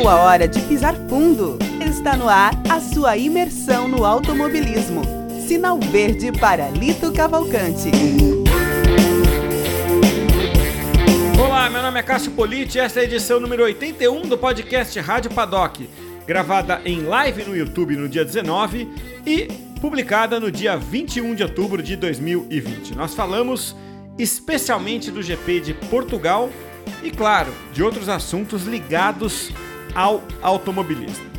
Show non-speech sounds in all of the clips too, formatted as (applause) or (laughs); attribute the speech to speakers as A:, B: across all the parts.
A: Chegou a hora de pisar fundo. Está no ar a sua imersão no automobilismo. Sinal verde para Lito Cavalcante.
B: Olá, meu nome é Cássio Politi e esta é a edição número 81 do podcast Rádio Paddock, gravada em live no YouTube no dia 19 e publicada no dia 21 de outubro de 2020. Nós falamos especialmente do GP de Portugal e, claro, de outros assuntos ligados ao automobilismo.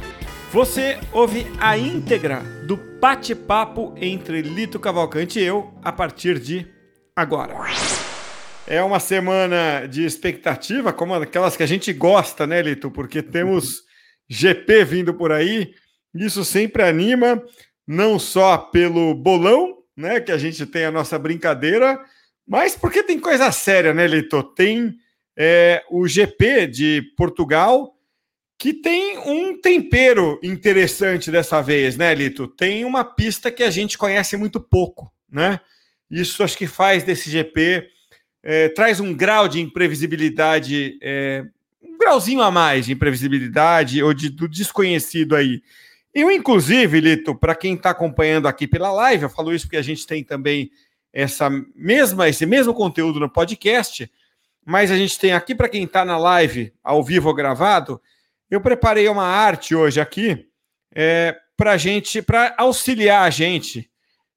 B: Você ouve a íntegra do bate-papo entre Lito Cavalcante e eu a partir de agora. É uma semana de expectativa, como aquelas que a gente gosta, né, Lito? Porque temos (laughs) GP vindo por aí. Isso sempre anima, não só pelo bolão, né, que a gente tem a nossa brincadeira, mas porque tem coisa séria, né, Lito? Tem é, o GP de Portugal que tem um tempero interessante dessa vez, né, Lito? Tem uma pista que a gente conhece muito pouco, né? Isso acho que faz desse GP, é, traz um grau de imprevisibilidade, é, um grauzinho a mais de imprevisibilidade ou de, do desconhecido aí. Eu, inclusive, Lito, para quem está acompanhando aqui pela live, eu falo isso porque a gente tem também essa mesma, esse mesmo conteúdo no podcast, mas a gente tem aqui para quem está na live, ao vivo ou gravado, eu preparei uma arte hoje aqui é, para gente, para auxiliar a gente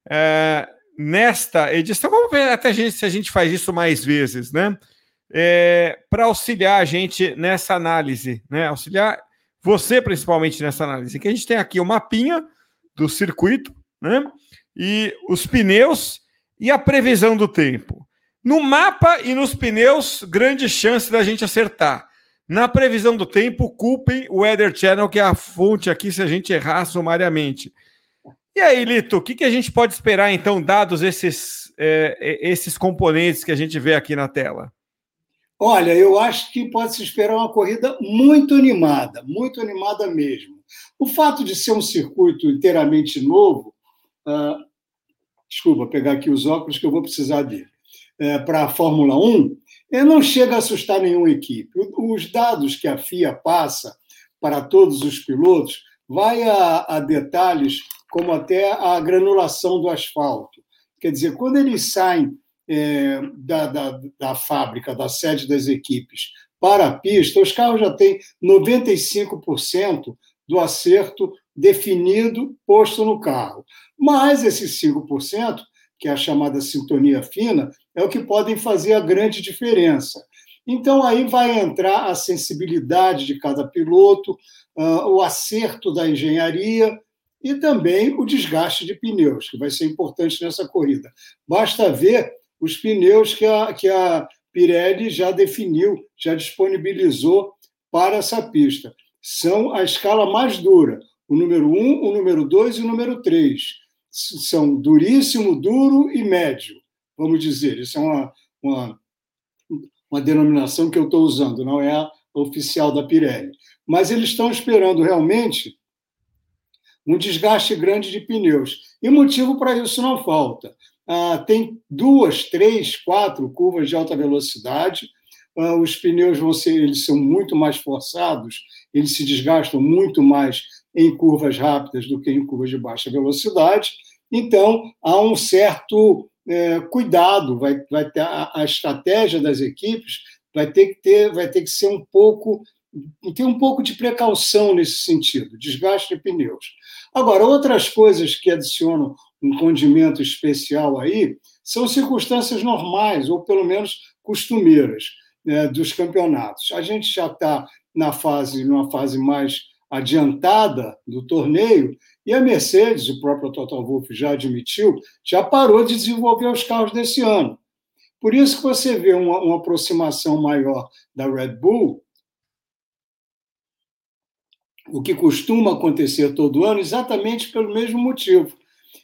B: é, nesta edição. Vamos ver até a gente, se a gente faz isso mais vezes, né? É, para auxiliar a gente nessa análise, né? Auxiliar você principalmente nessa análise. Que a gente tem aqui o mapinha do circuito, né? E os pneus e a previsão do tempo. No mapa e nos pneus, grande chance da gente acertar. Na previsão do tempo, culpem o Weather Channel, que é a fonte aqui, se a gente errar sumariamente. E aí, Lito, o que, que a gente pode esperar, então, dados esses, é, esses componentes que a gente vê aqui na tela?
C: Olha, eu acho que pode se esperar uma corrida muito animada, muito animada mesmo. O fato de ser um circuito inteiramente novo, uh, desculpa, pegar aqui os óculos que eu vou precisar dele, é, para a Fórmula 1, não chega a assustar nenhuma equipe. Os dados que a FIA passa para todos os pilotos vai a, a detalhes como até a granulação do asfalto. Quer dizer, quando eles saem é, da, da, da fábrica, da sede das equipes, para a pista, os carros já têm 95% do acerto definido posto no carro. Mas esses 5%, que é a chamada sintonia fina, é o que podem fazer a grande diferença. Então, aí vai entrar a sensibilidade de cada piloto, uh, o acerto da engenharia e também o desgaste de pneus, que vai ser importante nessa corrida. Basta ver os pneus que a, que a Pirelli já definiu, já disponibilizou para essa pista. São a escala mais dura, o número 1, o número 2 e o número 3. São duríssimo, duro e médio vamos dizer. Isso é uma, uma, uma denominação que eu estou usando, não é a oficial da Pirelli. Mas eles estão esperando realmente um desgaste grande de pneus. E motivo para isso não falta. Ah, tem duas, três, quatro curvas de alta velocidade. Ah, os pneus vão ser, eles são muito mais forçados, eles se desgastam muito mais em curvas rápidas do que em curvas de baixa velocidade. Então, há um certo é, cuidado, vai, vai ter a, a, estratégia das equipes vai ter que ter, vai ter que ser um pouco ter um pouco de precaução nesse sentido, desgaste de pneus. Agora, outras coisas que adicionam um condimento especial aí são circunstâncias normais, ou pelo menos costumeiras, né, dos campeonatos. A gente já está na fase, numa fase mais adiantada do torneio, e a Mercedes, o próprio Toto Wolff já admitiu, já parou de desenvolver os carros desse ano. Por isso que você vê uma, uma aproximação maior da Red Bull, o que costuma acontecer todo ano, exatamente pelo mesmo motivo.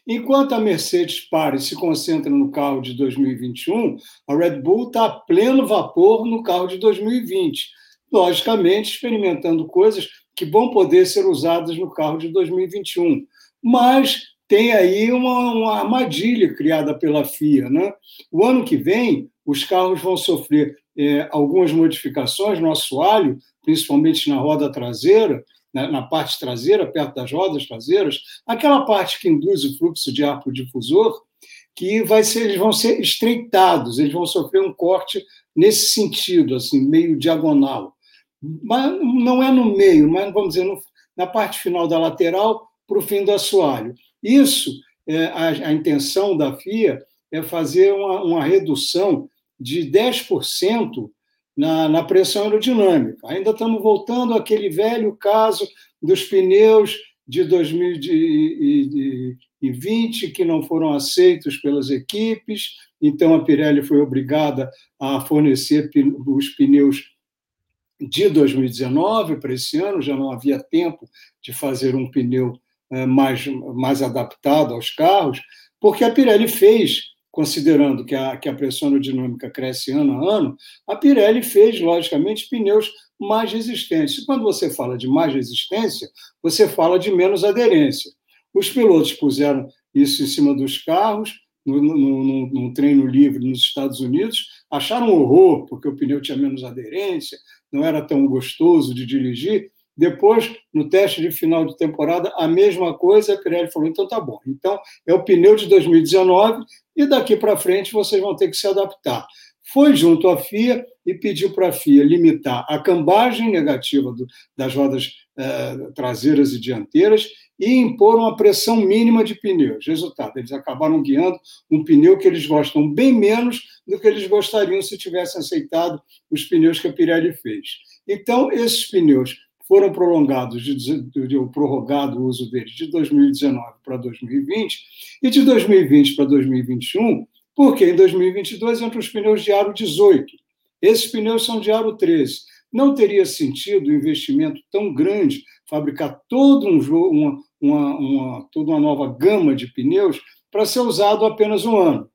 C: Enquanto a Mercedes para e se concentra no carro de 2021, a Red Bull está a pleno vapor no carro de 2020. Logicamente, experimentando coisas que vão poder ser usadas no carro de 2021. Mas tem aí uma, uma armadilha criada pela FIA. Né? O ano que vem, os carros vão sofrer é, algumas modificações no assoalho, principalmente na roda traseira, na, na, parte traseira, perto das rodas traseiras, aquela parte que induz o fluxo de ar para o difusor, que vai ser, eles vão ser estreitados, eles vão sofrer um corte nesse sentido, assim, meio diagonal. Mas não é no meio, mas vamos dizer, no, na parte final da lateral para o fim do assoalho. Isso, é, a, a, intenção da FIA é fazer uma, uma redução de 10% na, na pressão aerodinâmica. Ainda estamos voltando àquele velho caso dos pneus de 2020 que não foram aceitos pelas equipes, então a Pirelli foi obrigada a fornecer os pneus de 2019 para esse ano, já não havia tempo de fazer um pneu eh, mais, mais adaptado aos carros, porque a Pirelli fez considerando que a, que a pressão aerodinâmica cresce ano a ano, a Pirelli fez, logicamente, pneus mais resistentes. E quando você fala de mais resistência, você fala de menos aderência. Os pilotos puseram isso em cima dos carros, no treino livre nos Estados Unidos, acharam horror, porque o pneu tinha menos aderência, não era tão gostoso de dirigir, depois, no teste de final de temporada, a mesma coisa, a Pirelli falou: então tá bom. Então, é o pneu de 2019 e daqui para frente vocês vão ter que se adaptar. Foi junto à FIA e pediu para a FIA limitar a cambagem negativa do, das rodas eh, traseiras e dianteiras e impor uma pressão mínima de pneus. Resultado, eles acabaram guiando um pneu que eles gostam bem menos do que eles gostariam se tivessem aceitado os pneus que a Pirelli fez. Então, esses pneus foram prolongados, de, de, de, prorrogado o uso deles de 2019 para 2020 e de 2020 para 2021, porque em 2022 entram os pneus de aro 18. Esses pneus são de aro 13. Não teria sentido um investimento tão grande fabricar todo um uma, uma, uma, toda uma nova gama de pneus para ser usado apenas um ano.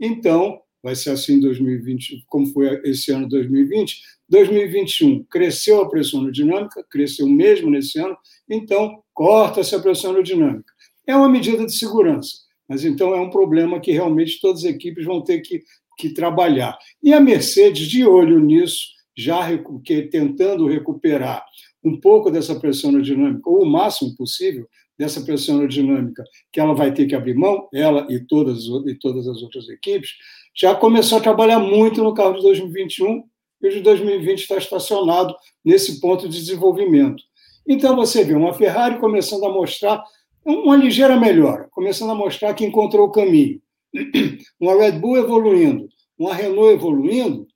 C: Então, vai ser assim em 2020, como foi esse ano 2020, 2021 cresceu a pressão aerodinâmica, cresceu mesmo nesse ano, então corta essa pressão aerodinâmica. É uma medida de segurança, mas então é um problema que realmente todas as equipes vão ter que, que trabalhar. E a Mercedes, de olho nisso, já que, tentando recuperar um pouco dessa pressão aerodinâmica, ou o máximo possível dessa pressão aerodinâmica, que ela vai ter que abrir mão, ela e todas, e todas as outras equipes, já começou a trabalhar muito no carro de 2021 e o de 2020 está estacionado nesse ponto de desenvolvimento. Então você vê uma Ferrari começando a mostrar uma ligeira melhora, começando a mostrar que encontrou o caminho. (clears throat) Uma Red Bull evoluindo, uma Renault evoluindo,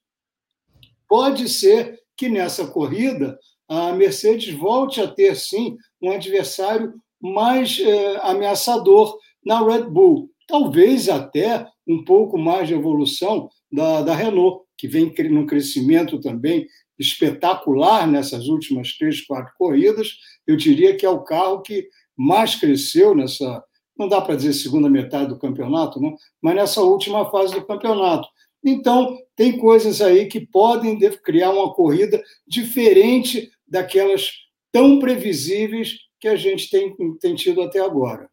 C: pode ser que nessa corrida a Mercedes volte a ter sim um adversário mais eh, ameaçador na Red Bull. Talvez até um pouco mais de evolução da, da Renault, que vem num crescimento também espetacular nessas últimas três, quatro corridas. Eu diria que é o carro que mais cresceu nessa, não dá para dizer segunda metade do campeonato, não, mas nessa última fase do campeonato. Então, tem coisas aí que podem criar uma corrida diferente daquelas tão previsíveis que a gente tem, tem tido até agora.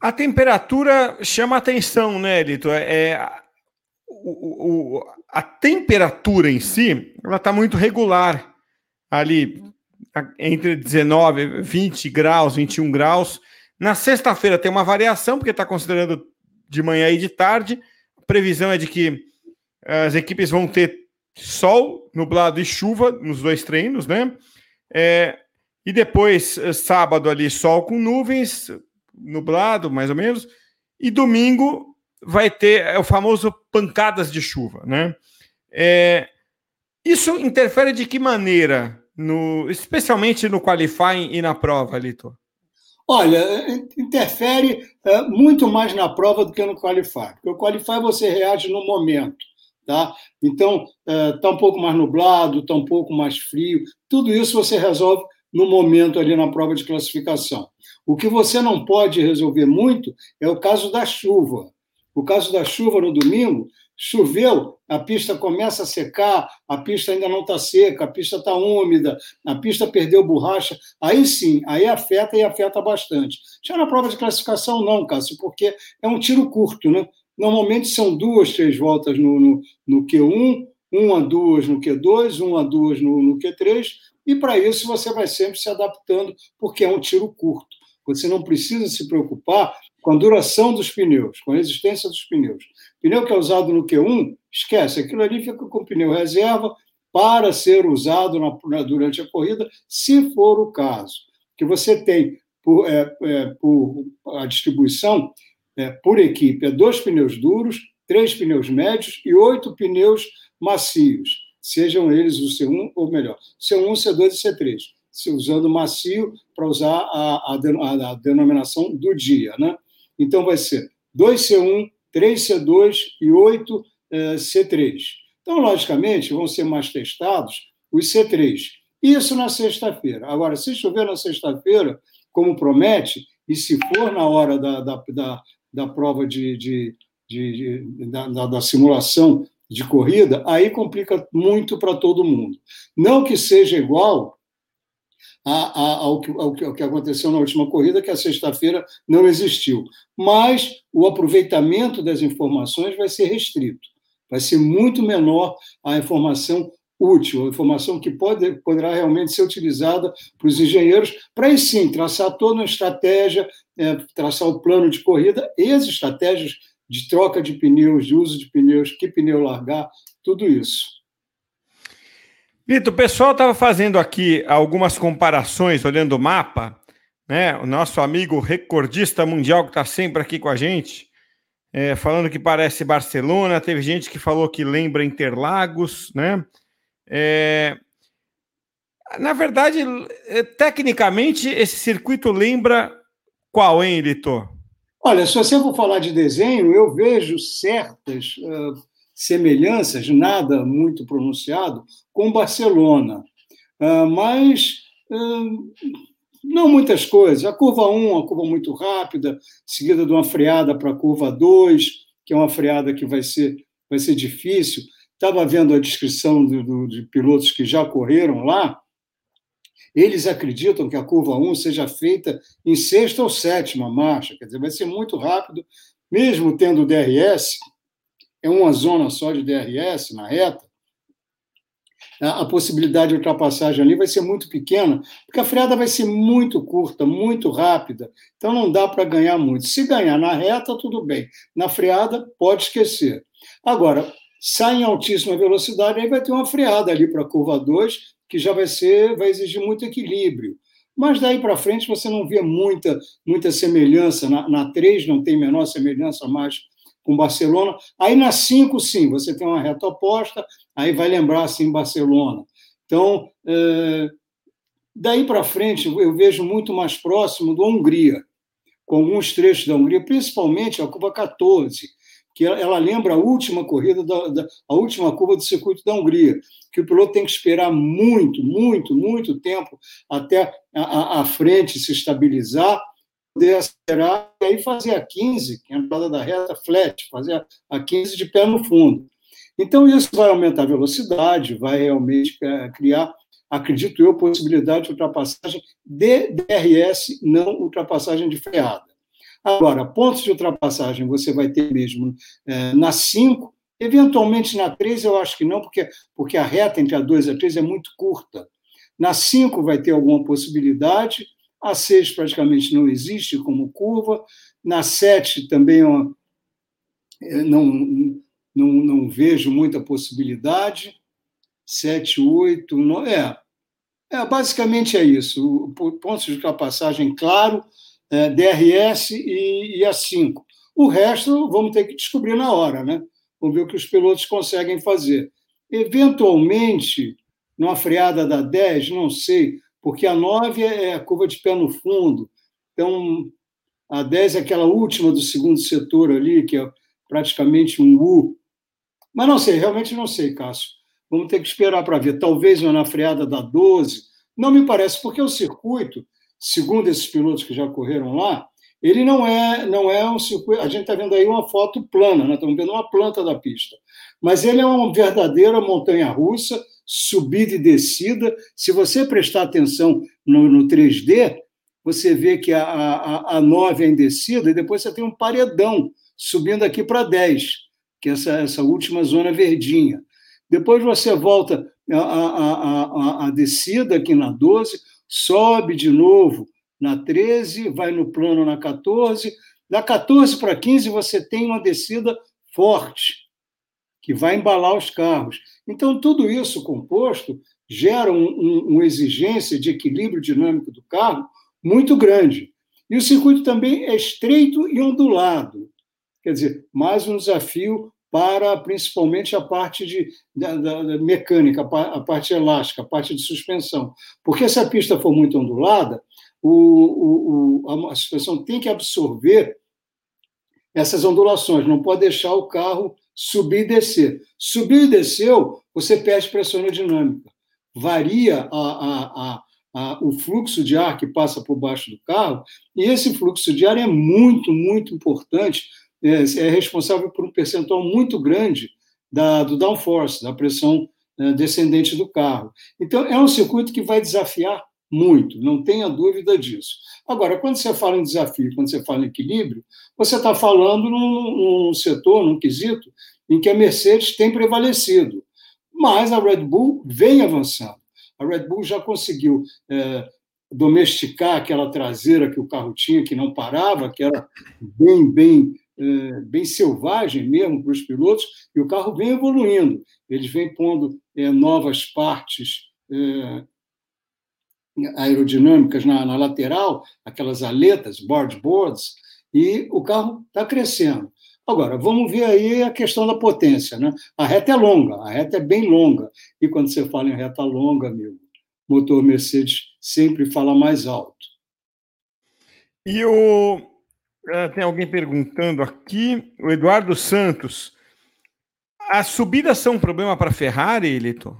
B: A temperatura chama atenção, né, Lito? É, é o, o, a temperatura em si ela está muito regular ali entre 19, 20 graus, 21 graus. Na sexta-feira tem uma variação, porque está considerando de manhã e de tarde. Previsão é de que as equipes vão ter sol, nublado e chuva nos dois treinos, né? É, e depois, sábado ali, sol com nuvens, nublado mais ou menos. E domingo, vai ter é o famoso pancadas de chuva, né? É, isso interfere de que maneira no, especialmente no qualifying e na prova, Lito?
C: Olha, interfere é, muito mais na prova do que no qualify. Porque o qualify você reage no momento. Tá? Então, está é, um pouco mais nublado, está um pouco mais frio. Tudo isso você resolve no momento ali na prova de classificação. O que você não pode resolver muito é o caso da chuva. O caso da chuva no domingo, choveu, a pista começa a secar, a pista ainda não está seca, a pista está úmida, a pista perdeu borracha, aí sim, aí afeta e afeta bastante. Já na prova de classificação, não, Cássio, porque é um tiro curto, né? Normalmente são duas, três voltas no, no, no Q1, uma, duas no Q2, uma, duas no, no Q3, e para isso você vai sempre se adaptando, porque é um tiro curto. Você não precisa se preocupar com a duração dos pneus, com a resistência dos pneus. Pneu que é usado no Q1, esquece, aquilo ali fica com pneu reserva para ser usado na, durante a corrida, se for o caso. Que você tem por, é, é, por a distribuição é, por equipe é dois pneus duros, três pneus médios e oito pneus macios, sejam eles o C1 ou melhor, C1, C2 e C3, se usando macio para usar a, a, a, denominação do dia. Né? Então vai ser 2C1, 3C2 e 8 eh, C3. Então, logicamente, vão ser mais testados os C3. Isso na sexta-feira. Agora, se chover na sexta-feira, como promete, e se for na hora da, da, da, da prova de, de, de, de da, da, simulação de corrida, aí complica muito para todo mundo. Não que seja igual a, a, ao, que, ao, que, aconteceu na última corrida, que a sexta-feira não existiu. Mas o aproveitamento das informações vai ser restrito. Vai ser muito menor a informação útil, a informação que pode, poderá realmente ser utilizada para os engenheiros, para aí sim traçar toda uma estratégia, é, traçar o plano de corrida e as estratégias de troca de pneus, de uso de pneus, que pneu largar, tudo isso.
B: Vitor, o pessoal estava fazendo aqui algumas comparações, olhando o mapa, né? O nosso amigo recordista mundial que está sempre aqui com a gente, é, falando que parece Barcelona. Teve gente que falou que lembra Interlagos, né? É... Na verdade, é, tecnicamente, esse circuito lembra qual, hein, Litor?
C: Olha, se você for falar de desenho, eu vejo certas uh, semelhanças, nada muito pronunciado, com Barcelona. Uh, mas uh, não muitas coisas. A curva 1, uma curva muito rápida, seguida de uma freada para a curva 2, que é uma freada que vai ser, vai ser difícil. Estava vendo a descrição do, do, de pilotos que já correram lá. Eles acreditam que a curva 1 seja feita em sexta ou sétima marcha, quer dizer, vai ser muito rápido, mesmo tendo DRS, é uma zona só de DRS na reta, a possibilidade de ultrapassagem ali vai ser muito pequena, porque a freada vai ser muito curta, muito rápida, então não dá para ganhar muito. Se ganhar na reta, tudo bem. Na freada, pode esquecer. Agora, sai em altíssima velocidade, aí vai ter uma freada ali para a curva 2, que já vai ser, vai exigir muito equilíbrio. Mas daí para frente você não vê muita, muita semelhança. Na, na 3 não tem menor semelhança mais com Barcelona. Aí na 5, sim, você tem uma reta oposta, aí vai lembrar assim Barcelona. Então, é, daí para frente eu vejo muito mais próximo do Hungria, com alguns trechos da Hungria, principalmente a curva 14, que ela lembra a última corrida, da, da, a última curva do circuito da Hungria, que o piloto tem que esperar muito, muito, muito tempo até a, a frente se estabilizar, poder acelerar e aí fazer a 15, que é a entrada da reta flat, fazer a 15 de pé no fundo. Então, isso vai aumentar a velocidade, vai realmente é, criar, acredito eu, possibilidade de ultrapassagem de DRS, não ultrapassagem de freada. Agora, pontos de ultrapassagem você vai ter mesmo é, na 5, eventualmente na 3 eu acho que não, porque, porque a reta entre a 2 e a 3 é muito curta. Na 5 vai ter alguma possibilidade, a 6 praticamente não existe como curva, na 7 também ó, é, não, não, não vejo muita possibilidade, 7, 8, 9, é, é, basicamente é isso. Pontos de ultrapassagem, claro, é, DRS e, e a 5. O resto vamos ter que descobrir na hora, né? Vamos ver o que os pilotos conseguem fazer. Eventualmente, numa freada da 10, não sei, porque a 9 é a curva de pé no fundo. Então, a 10 é aquela última do segundo setor ali, que é praticamente um U. Mas não sei, realmente não sei, Cássio. Vamos ter que esperar para ver. Talvez na freada da 12. Não me parece, porque o circuito, segundo esses pilotos que já correram lá, ele não é, não é um circuito. A gente está vendo aí uma foto plana, né? estamos vendo uma planta da pista. Mas ele é uma verdadeira montanha russa, subida e descida. Se você prestar atenção no, no 3D, você vê que a, a, a 9 é em descida e depois você tem um paredão subindo aqui para 10, que é essa, essa última zona verdinha. Depois você volta a, a, a, a descida aqui na 12, sobe de novo na 13, vai no plano na 14. Da 14 para 15, você tem uma descida forte, que vai embalar os carros. Então, tudo isso composto gera um, um, uma exigência de equilíbrio dinâmico do carro muito grande. E o circuito também é estreito e ondulado. Quer dizer, mais um desafio para principalmente a parte de, da, da, da mecânica, a parte elástica, a parte de suspensão. Porque se a pista for muito ondulada, o, o, a suspensão tem que absorver essas ondulações, não pode deixar o carro subir e descer. Subir e desceu, você perde pressão aerodinâmica. Varia a, a, a, o fluxo de ar que passa por baixo do carro, e esse fluxo de ar é muito, muito importante, é, é responsável por um percentual muito grande da, do downforce, da pressão é, descendente do carro. Então, é um circuito que vai desafiar muito, não tenha dúvida disso. Agora, quando você fala em desafio, quando você fala em equilíbrio, você está falando num, num, setor, num quesito, em que a Mercedes tem prevalecido. Mas a Red Bull vem avançando. A Red Bull já conseguiu é, domesticar aquela traseira que o carro tinha, que não parava, que era bem, bem, é, bem selvagem mesmo para os pilotos, e o carro vem evoluindo. Eles vêm pondo é, novas partes é, aerodinâmicas na, na lateral, aquelas aletas, boards, e o carro está crescendo. Agora, vamos ver aí a questão da potência. Né? A reta é longa, a reta é bem longa. E quando você fala em reta longa, amigo, motor Mercedes sempre fala mais alto.
B: E o. Eh, tem alguém perguntando aqui, o Eduardo Santos. As subidas são um problema para a Ferrari, Lito?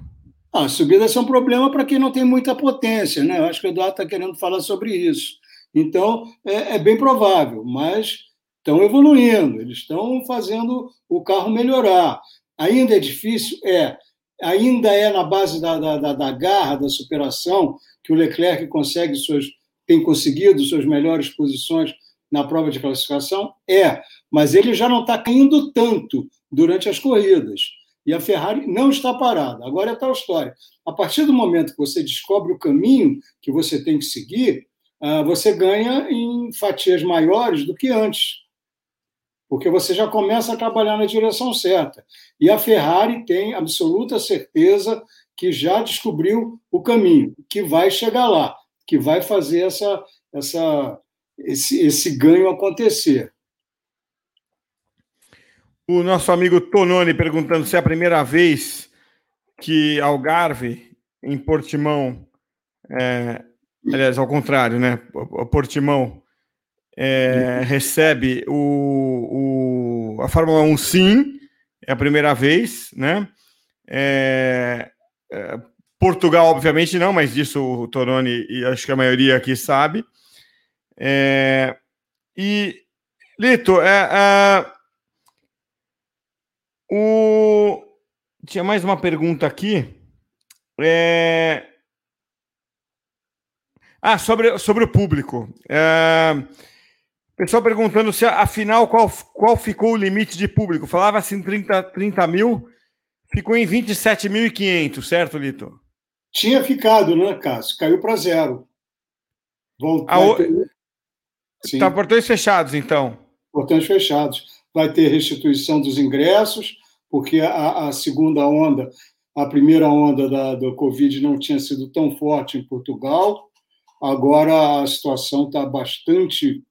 C: Ah, as subidas são um problema para quem não tem muita potência, né? Eu acho que o Eduardo está querendo falar sobre isso. Então, é, é bem provável, mas estão evoluindo, eles estão fazendo o carro melhorar. Ainda é difícil? É. Ainda é na base da, da, da garra, da superação, que o Leclerc consegue suas, tem conseguido suas melhores posições na prova de classificação? É, mas ele já não está caindo tanto durante as corridas. E a Ferrari não está parada. Agora é tal história. A partir do momento que você descobre o caminho que você tem que seguir, ah, você ganha em fatias maiores do que antes. Porque você já começa a trabalhar na direção certa. E a Ferrari tem absoluta certeza que já descobriu o caminho, que vai chegar lá, que vai fazer essa, essa, esse, esse ganho acontecer.
B: O nosso amigo Tononi perguntando se é a primeira vez que Algarve, em Portimão, é, aliás, ao contrário, né? Portimão é, recebe o, o, a Fórmula 1 sim, é a primeira vez, né? É, é, Portugal, obviamente, não, mas disso o Toroni e acho que a maioria aqui sabe. É, e, Lito, é, é o... Tinha mais uma pergunta aqui. É... Ah, sobre, sobre o público. É... Pessoal perguntando se, afinal, qual, qual ficou o limite de público? Falava-se em 30, 30 mil, ficou em 27.500, certo, Lito?
C: Tinha ficado, né, Cássio? Caiu para zero.
B: Voltou. O... Tá portões fechados, então.
C: Portões fechados vai ter restituição dos ingressos, porque a, a segunda onda, a primeira onda da, do Covid não tinha sido tão forte em Portugal, agora a situação está bastante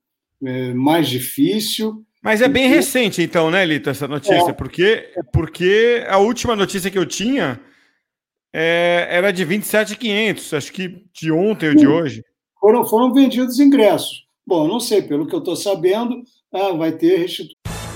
C: é, mais difícil.
B: Mas é bem recente, então, né, Lito, essa notícia? É. Porque, porque a última notícia que eu tinha é, era de 27,500, acho que de ontem ou de hoje.
C: Foram, foram vendidos ingressos. Bom, não sei, pelo que eu estou sabendo, ah, vai ter restituição.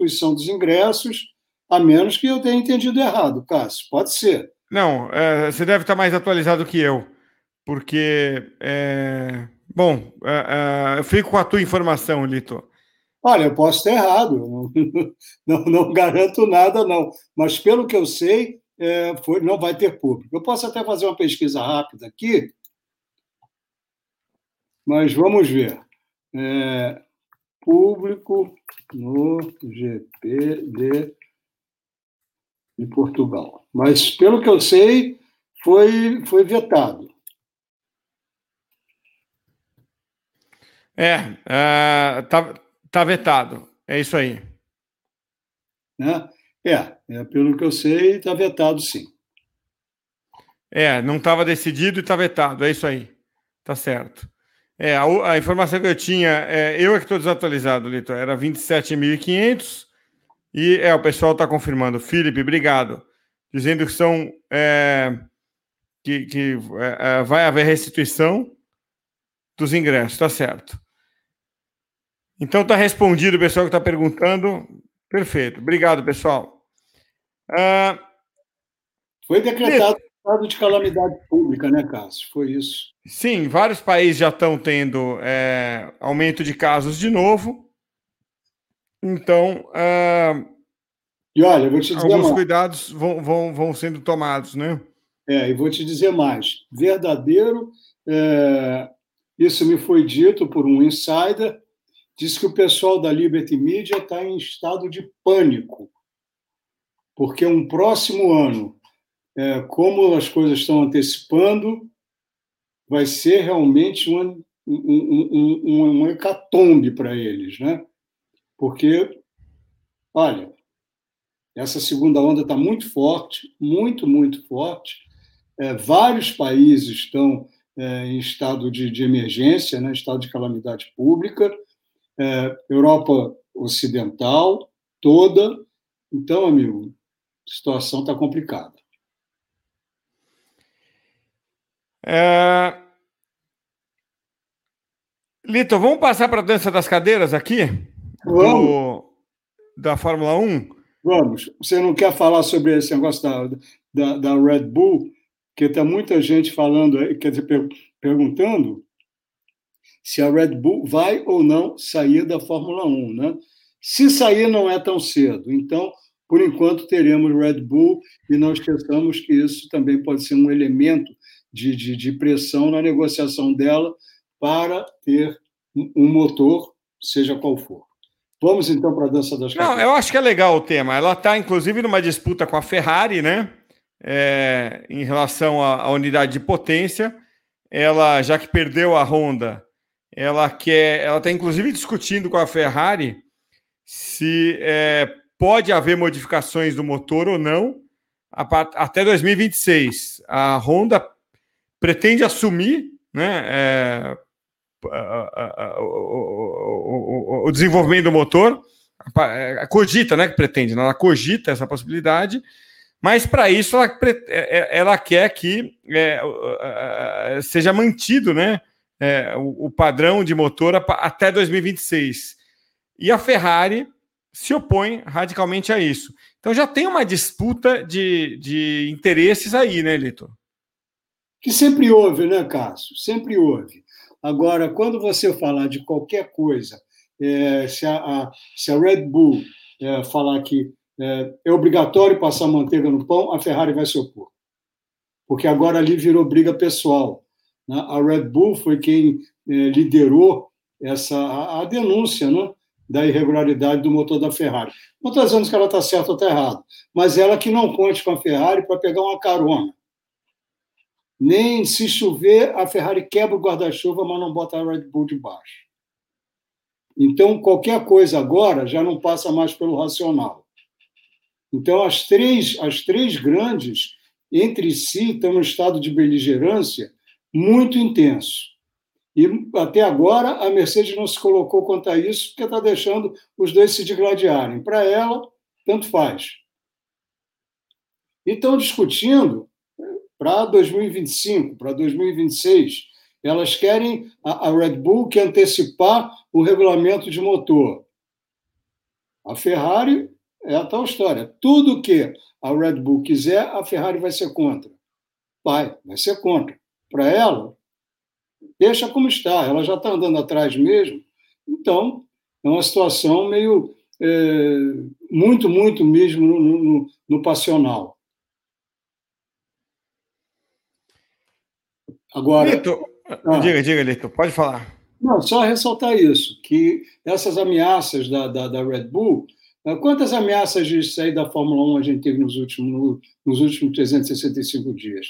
C: distribuição dos ingressos, a menos que eu tenha entendido errado, Cássio. Pode ser.
B: Não, é, você deve estar mais atualizado que eu, porque. É, bom, é, é eu fico com a tua informação, Lito.
C: Olha, eu posso estar errado, não, (laughs) não, não garanto nada, não. Mas pelo que eu sei, é, foi, não vai ter público. Eu posso até fazer uma pesquisa rápida aqui, mas vamos ver. É, público no GP de, de Portugal. Mas, pelo que eu sei, foi, foi vetado.
B: É, uh, tá, tá vetado. É isso aí.
C: Né? É, é, pelo que eu sei, está vetado sim.
B: É, não estava decidido e está vetado. É isso aí. Tá certo. É, a, a, informação que eu tinha, é, eu é que estou desatualizado, Lito, era 27.500 e é, o pessoal está confirmando. Felipe, obrigado. Dizendo que são. É, que, que é, é, vai haver restituição dos ingressos, tá certo. Então tá respondido o pessoal que está perguntando. Perfeito. Obrigado, pessoal.
C: Ah, Foi decretado estado de calamidade pública, né, Cássio? Foi isso.
B: Sim, vários países já estão tendo é, aumento de casos de novo. Então, uh,
C: e olha, eu vou te dizer
B: alguns mais. cuidados vão, vão, vão sendo tomados, né?
C: É, e vou te dizer mais. Verdadeiro, é, isso me foi dito por um insider, diz que o pessoal da Liberty Media está em estado de pânico, porque um próximo ano é, como as coisas estão antecipando, vai ser realmente uma, um, um, um hecatombe para eles, né? Porque, olha, essa segunda onda está muito forte, muito, muito forte. É, vários países estão é, em estado de, de, emergência, né, estado de calamidade pública. É, Europa Ocidental toda. Então, amigo, a situação está complicada.
B: É... Lito, vamos passar para a dança das cadeiras aqui?
C: Vamos. Do...
B: Da Fórmula 1?
C: Vamos. Você não quer falar sobre esse negócio da, da, da Red Bull? Que está muita gente falando, quer dizer, per perguntando se a Red Bull vai ou não sair da Fórmula 1, né? Se sair, não é tão cedo. Então, por enquanto, teremos Red Bull e não esqueçamos que isso também pode ser um elemento de, de, de pressão na negociação dela para ter um motor, seja qual for. Vamos então para a dança das.
B: Não, eu acho que é legal o tema. Ela está, inclusive, numa disputa com a Ferrari, né? É, em relação à, à, unidade de potência. Ela, já que perdeu a Honda, ela quer. Ela está, inclusive, discutindo com a Ferrari se é, pode haver modificações do motor ou não até 2026. A Honda pretende assumir né, é, o, desenvolvimento do motor, a, cogita, né, que pretende, né, ela cogita essa possibilidade, mas para isso ela, é, é, ela, quer que é, seja mantido né, é, o, o, padrão de motor até 2026. E a Ferrari se opõe radicalmente a isso. Então já tem uma disputa de, de interesses aí, né, Lito?
C: Que sempre houve, né, Cássio? Sempre houve. Agora, quando você falar de qualquer coisa, é, se, a, a, se, a, Red Bull é, falar que é, é obrigatório passar manteiga no pão, a Ferrari vai se opor. Porque agora ali virou briga pessoal. Né? A Red Bull foi quem é, liderou essa, a, a denúncia né? da irregularidade do motor da Ferrari. Não estou dizendo que ela está certa ou está errada, mas ela que não conte com a Ferrari para pegar uma carona. Nem se chover, a Ferrari quebra o guarda-chuva, mas não bota a Red Bull debaixo. Então, qualquer coisa agora já não passa mais pelo racional. Então, as três, as três grandes, entre si, estão em estado de beligerância muito intenso. E até agora a Mercedes não se colocou quanto a isso, porque está deixando os dois se digladiarem. Para ela, tanto faz. E estão discutindo para 2025, para 2026. Elas querem, a, a Red Bull quer antecipar o regulamento de motor. A Ferrari é a tal história. Tudo que a Red Bull quiser, a Ferrari vai ser contra. Vai, vai ser contra. Para ela, deixa como está. Ela já está andando atrás mesmo. Então, é uma situação meio. É, muito, muito mesmo no, no, no passional.
B: Agora. Lito, ah, diga, diga, Lito, pode falar.
C: Não, só ressaltar isso, que essas ameaças da, da, da Red Bull, né, quantas ameaças de sair da Fórmula 1 a gente teve nos últimos, no, nos últimos 365 dias?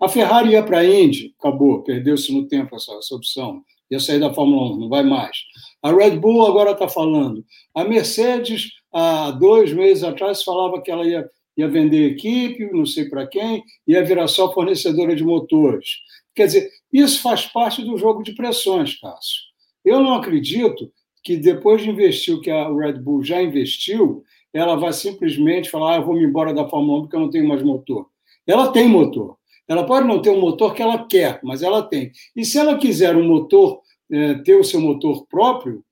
C: A Ferrari ia para a Indy, acabou, perdeu-se no tempo essa, essa opção, ia sair da Fórmula 1, não vai mais. A Red Bull agora está falando. A Mercedes, há dois meses atrás, falava que ela ia, ia vender equipe, não sei para quem, ia virar só fornecedora de motores. Quer dizer, isso faz parte do jogo de pressões, Cássio. Eu não acredito que depois de investir o que a Red Bull já investiu, ela vai simplesmente falar: ah, eu vou me embora da Fórmula 1 porque eu não tenho mais motor. Ela tem motor. Ela pode não ter um motor que ela quer, mas ela tem. E se ela quiser um motor, é, ter o seu motor próprio,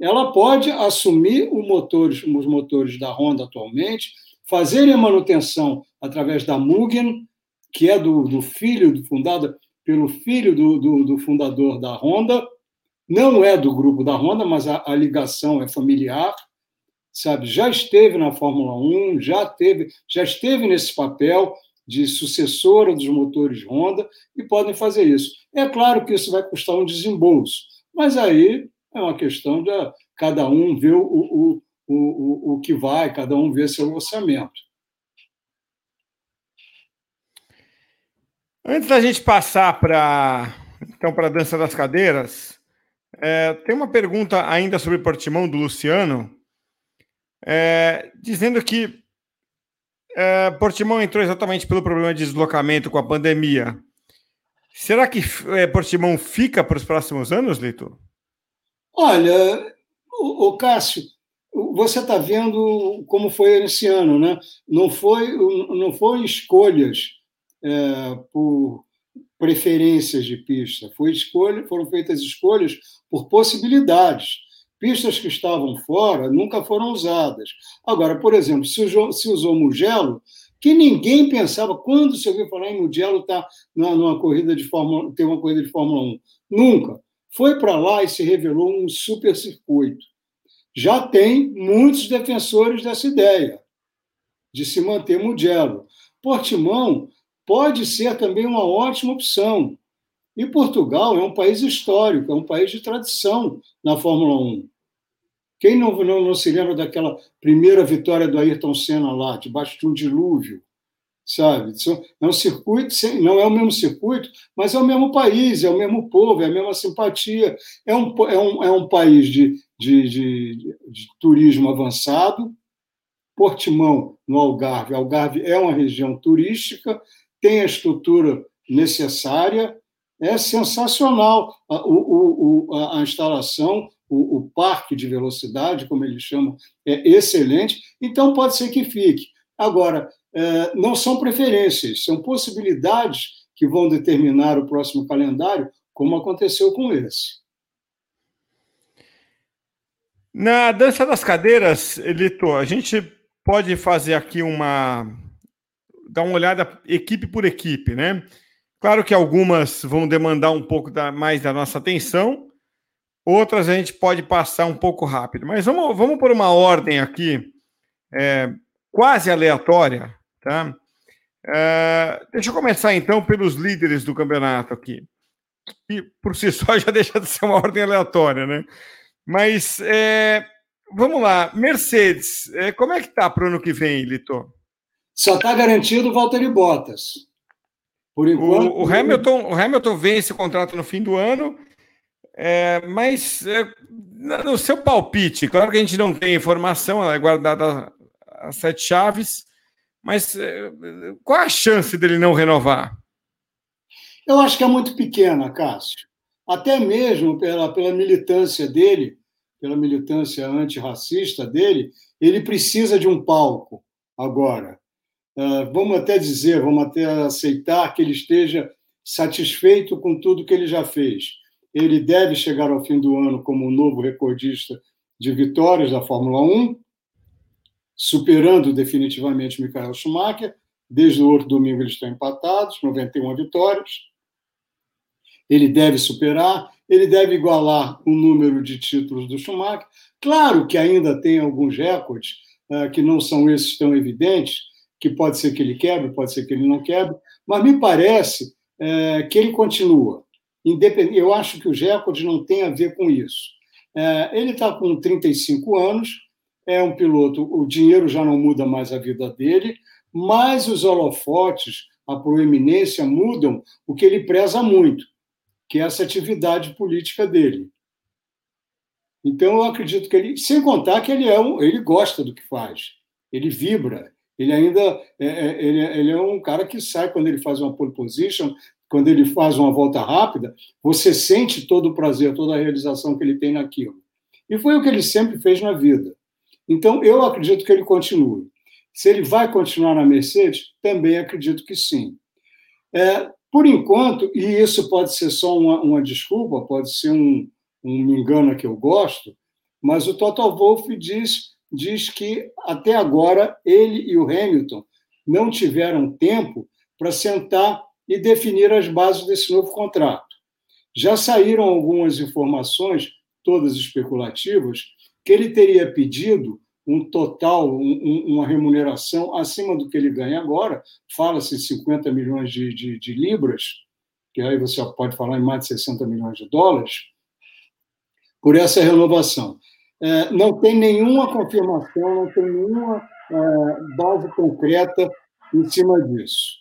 C: ela pode assumir motores, os motores da Honda atualmente, fazer a manutenção através da Mugen, que é do, do filho do fundado pelo filho do, do, do, fundador da Honda, não é do grupo da Honda, mas a, a, ligação é familiar, sabe? Já esteve na Fórmula 1, já teve, já esteve nesse papel de sucessora dos motores Honda e podem fazer isso. É claro que isso vai custar um desembolso, mas aí é uma questão de cada um ver o, o, o, o que vai, cada um ver seu orçamento.
B: Antes da gente passar para então para a dança das cadeiras, é, tem uma pergunta ainda sobre Portimão do Luciano, é, dizendo que é, Portimão entrou exatamente pelo problema de deslocamento com a pandemia. Será que é, Portimão fica para os próximos anos, Lito?
C: Olha, o, o Cássio, você está vendo como foi esse ano, né? Não foi, não foi escolhas é, por preferências de pista, foi escolha, foram feitas escolhas por possibilidades. Pistas que estavam fora nunca foram usadas. Agora, por exemplo, se usou, se usou Mugello, que ninguém pensava, quando se ouviu falar em Mugello tá numa corrida de Fórmula, ter uma corrida de Fórmula 1? Nunca. Foi para lá e se revelou um super circuito. Já tem muitos defensores dessa ideia de se manter Mugello. Portimão pode ser também uma ótima opção. E Portugal é um país histórico, é um país de tradição na Fórmula 1. Quem não, não, não, se lembra daquela primeira vitória do Ayrton Senna lá, debaixo de um dilúvio, sabe? É um circuito, não é o mesmo circuito, mas é o mesmo país, é o mesmo povo, é a mesma simpatia. É um, é um, é um país de, de, de, de turismo avançado. Portimão, no Algarve, Algarve é uma região turística, tem a estrutura necessária, é sensacional a, o, o, a instalação, o, o, parque de velocidade, como eles chamam, é excelente, então pode ser que fique. Agora, é, não são preferências, são possibilidades que vão determinar o próximo calendário, como aconteceu com esse.
B: Na dança das cadeiras, Elito, a gente pode fazer aqui uma dar uma olhada equipe por equipe, né? Claro que algumas vão demandar um pouco da, mais da nossa atenção, outras a gente pode passar um pouco rápido. Mas vamos, vamos por uma ordem aqui, é, quase aleatória, tá? É, deixa eu começar então pelos líderes do campeonato aqui. E por si só (laughs) já deixa de ser uma ordem aleatória, né? Mas é, vamos lá, Mercedes, é, como é que tá para o ano que vem, Lito?
C: Só está garantido o Valtteri Bottas.
B: Por enquanto. O, o, Hamilton, o Hamilton vence o contrato no fim do ano, é, mas é, no seu palpite, claro que a gente não tem informação, ela é guardada as sete chaves, mas é, qual a chance dele não renovar?
C: Eu acho que é muito pequena, Cássio. Até mesmo pela, pela militância dele, pela militância antirracista dele, ele precisa de um palco agora. Uh, vamos até dizer, vamos até aceitar que ele esteja satisfeito com tudo que ele já fez. Ele deve chegar ao fim do ano como o novo recordista de vitórias da Fórmula 1, superando definitivamente Michael Schumacher. Desde o outro domingo eles estão empatados, 91 vitórias ele deve superar, ele deve igualar o número de títulos do Schumacher. Claro que ainda tem alguns recordes uh, que não são esses tão evidentes, que pode ser que ele quebre, pode ser que ele não quebre, mas me parece uh, que ele continua. Independ... Eu acho que os recordes não têm a ver com isso. Uh, ele está com 35 anos, é um piloto, o dinheiro já não muda mais a vida dele, mas os holofotes, a proeminência mudam o que ele preza muito, que é essa atividade política dele. Então, eu acredito que ele, sem contar que ele é um, ele gosta do que faz, ele vibra, ele ainda é, é ele, é, ele é um cara que sai quando ele faz uma pole position, quando ele faz uma volta rápida, você sente todo o prazer, toda a realização que ele tem naquilo. E foi o que ele sempre fez na vida. Então, eu acredito que ele continue. Se ele vai continuar na Mercedes, também acredito que sim. É, por enquanto, e isso pode ser só uma, uma desculpa, pode ser um, um me engano que eu gosto, mas o Toto Wolff diz, diz que até agora ele e o Hamilton não tiveram tempo para sentar e definir as bases desse novo contrato. Já saíram algumas informações, todas especulativas, que ele teria pedido um total, um, uma remuneração acima do que ele ganha agora, fala-se 50 milhões de, de, de, libras, que aí você pode falar em mais de 60 milhões de dólares, por essa renovação. É, não tem nenhuma confirmação, não tem nenhuma é, base concreta em cima disso.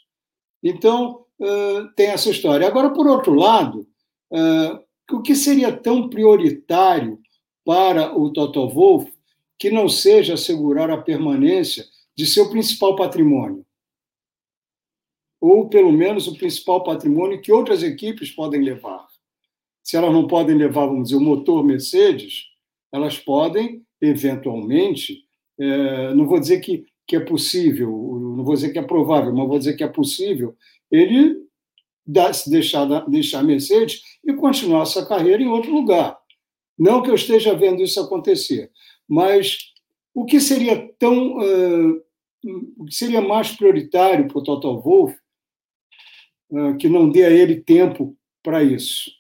C: Então, é, tem essa história. Agora, por outro lado, é, o que seria tão prioritário para o Toto Wolff que não seja assegurar a permanência de seu principal patrimônio. Ou, pelo menos, o principal patrimônio que outras equipes podem levar. Se elas não podem levar, vamos dizer, o motor Mercedes, elas podem, eventualmente, é, não vou dizer que, que é possível, não vou dizer que é provável, mas vou dizer que é possível, ele deixar, deixar a Mercedes e continuar essa carreira em outro lugar. Não que eu esteja vendo isso acontecer, mas o que seria tão. Uh, o que seria mais prioritário para o Total Wolff uh, que não dê a ele tempo para isso?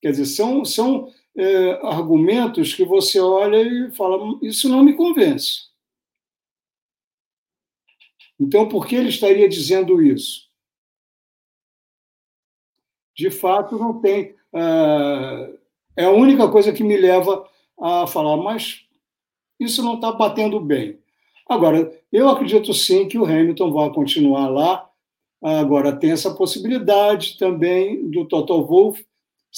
C: Quer dizer, são, são uh, argumentos que você olha e fala: isso não me convence. Então, por que ele estaria dizendo isso? De fato, não tem. Uh, é a única coisa que me leva a falar, mas isso não está batendo bem. Agora, eu acredito sim que o Hamilton vai continuar lá. Agora, tem essa possibilidade também do Toto Wolff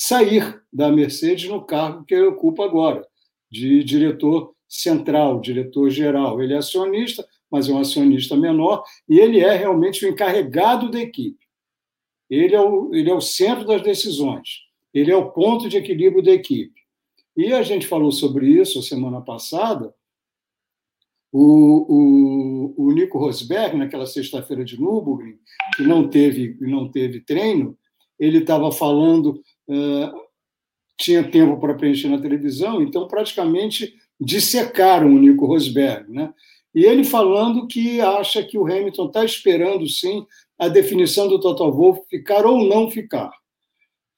C: sair da Mercedes no cargo que ele ocupa agora, de diretor central, diretor geral. Ele é acionista, mas é um acionista menor, e ele é realmente o encarregado da equipe. Ele é o, ele é o centro das decisões, ele é o ponto de equilíbrio da equipe. E a gente falou sobre isso semana passada. O, o, o Nico Rosberg, naquela sexta-feira de Nürburgring, que não teve, não teve treino, ele estava falando, tinha tempo para preencher na televisão, então praticamente dissecaram o Nico Rosberg. Né? E ele falando que acha que o Hamilton está esperando, sim, a definição do Total Wolff ficar ou não ficar.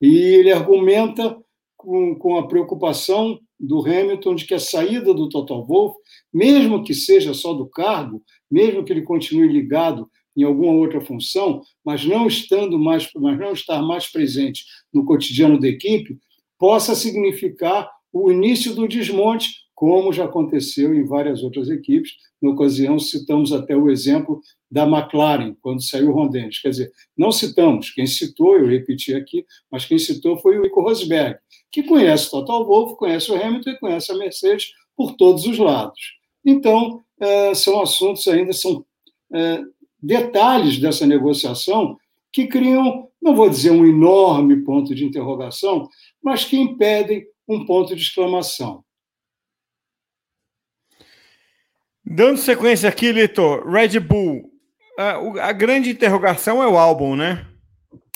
C: E ele argumenta com, com a preocupação do Hamilton de que a saída do Total Wolff, mesmo que seja só do cargo, mesmo que ele continue ligado em alguma outra função, mas não estando mais, mas não estar mais presente no cotidiano da equipe, possa significar o início do desmonte, como já aconteceu em várias outras equipes. Na ocasião, citamos até o exemplo da McLaren, quando saiu o Ron Dennis. Quer dizer, não citamos, quem citou, eu repeti aqui, mas quem citou foi o Nico Rosberg, que conhece o Total Wolff, conhece o Hamilton e conhece a Mercedes por todos os lados. Então, é, são assuntos ainda, são é, detalhes dessa negociação que criam, não vou dizer um enorme ponto de interrogação, mas que impedem um ponto de exclamação.
B: Dando sequência aqui, Litor, Red Bull, a, a, grande interrogação é o álbum, né?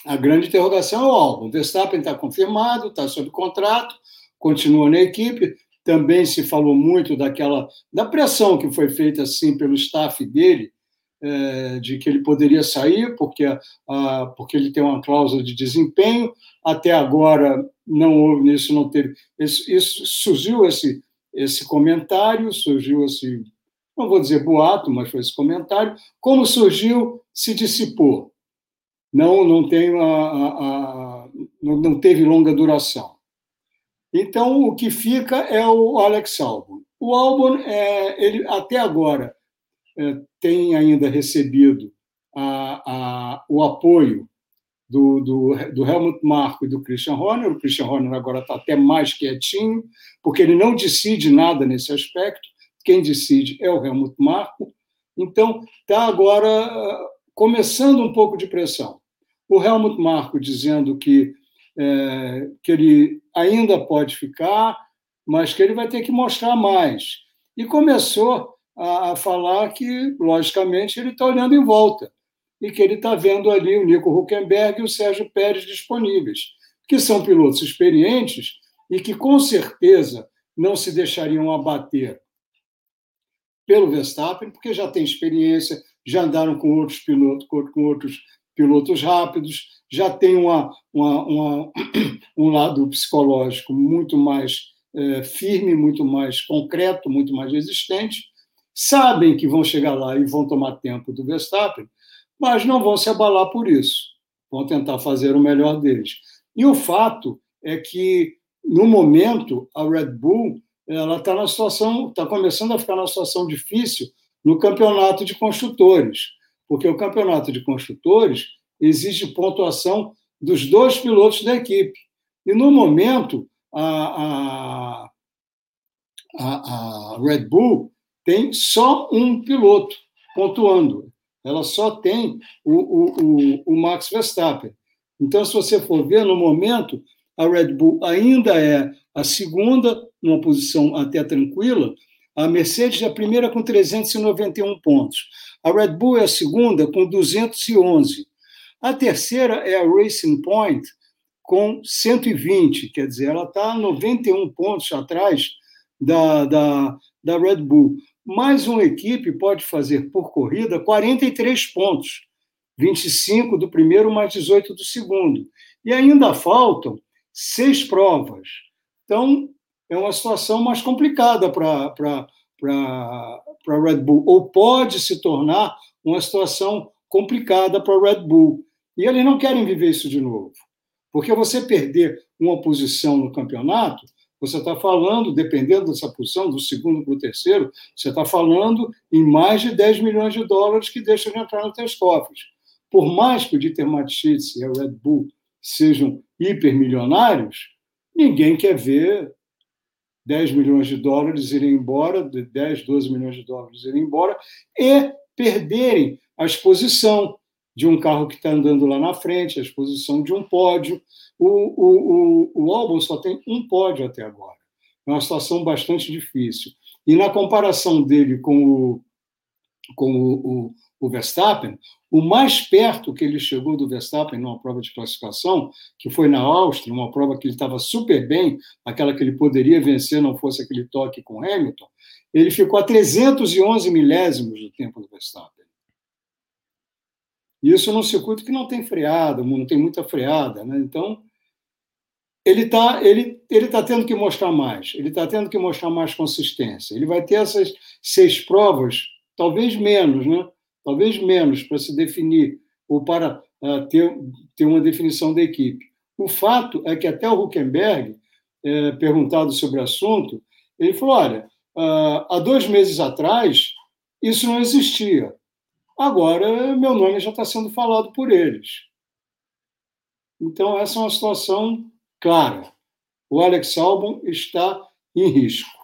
C: A grande interrogação é o álbum. Verstappen está confirmado, está sob contrato, continua na equipe. Também se falou muito daquela da pressão que foi feita assim pelo staff dele, é, de que ele poderia sair porque, porque ele tem uma cláusula de desempenho. Até agora não houve isso, não teve. Isso, isso surgiu esse esse comentário, surgiu esse não vou dizer boato, mas foi esse comentário. Como surgiu, se dissipou. Não, não, tem a, a, a não, não teve longa duração. Então, o que fica é o Alex Albon. O Albon, é, ele até agora, tem ainda recebido a, a, o apoio do, do, do, Helmut Marko e do Christian Horner. O Christian Horner agora está até mais quietinho, porque ele não decide nada nesse aspecto quem decide é o Helmut Marko. Então, está agora ah, começando um pouco de pressão. O Helmut Marko dizendo que, é, que ele ainda pode ficar, mas que ele vai ter que mostrar mais. E começou a, a falar que, logicamente, ele está olhando em volta e que ele está vendo ali o Nico Huckenberg e o Sérgio Pérez disponíveis, que são pilotos experientes e que, com certeza, não se deixariam abater pelo Verstappen, porque já tem experiência, já andaram com outros pilotos, com outros pilotos rápidos, já tem uma, uma, uma (clears throat) um lado psicológico muito mais é, firme, muito mais concreto, muito mais resistente. Sabem que vão chegar lá e vão tomar tempo do Verstappen, mas não vão se abalar por isso. Vão tentar fazer o melhor deles. E o fato é que, no momento, a Red Bull ela está na situação, está começando a ficar na situação difícil no campeonato de construtores, porque o campeonato de construtores exige pontuação dos dois pilotos da equipe. E no momento, a, a, a, Red Bull tem só um piloto pontuando. Ela só tem o, o, o, o Max Verstappen. Então, se você for ver, no momento, a Red Bull ainda é a segunda, numa posição até tranquila. A Mercedes é a primeira com 391 pontos. A Red Bull é a segunda com 211. A terceira é a Racing Point com 120, quer dizer, ela está 91 pontos atrás da, da, da Red Bull. Mais uma equipe pode fazer por corrida 43 pontos, 25 do primeiro mais 18 do segundo. E ainda faltam seis provas. Então, é uma situação mais complicada para a Red Bull, ou pode se tornar uma situação complicada para a Red Bull. E eles não querem viver isso de novo. Porque você perder uma posição no campeonato, você está falando, dependendo dessa posição, do segundo para o terceiro, você está falando em mais de 10 milhões de dólares que deixam de entrar seus cofres. Por mais que o Dieter Matschitz e a Red Bull sejam hipermilionários, ninguém quer ver 10 milhões de dólares irem embora, 10, 12 milhões de dólares irem embora, e perderem a exposição de um carro que está andando lá na frente, a exposição de um pódio. O, o, o, o álbum só tem um pódio até agora. É uma situação bastante difícil. E na comparação dele com o, com o, o, o Verstappen, o mais perto que ele chegou do Verstappen numa prova de classificação, que foi na Áustria, uma prova que ele estava super bem, aquela que ele poderia vencer, não fosse aquele toque com Hamilton, ele ficou a 311 milésimos do tempo do Verstappen. Isso num circuito que não tem freada, não tem muita freada, né? Então, ele está ele, ele tá tendo que mostrar mais, ele está tendo que mostrar mais consistência. Ele vai ter essas seis provas, talvez menos, né? talvez menos, para se definir ou para uh, ter, ter uma definição da equipe. O fato é que até o Huckenberg, é, perguntado sobre o assunto, ele falou: olha, uh, há dois meses atrás isso não existia. Agora meu nome já está sendo falado por eles. Então, essa é uma situação clara. O Alex Albon está em risco.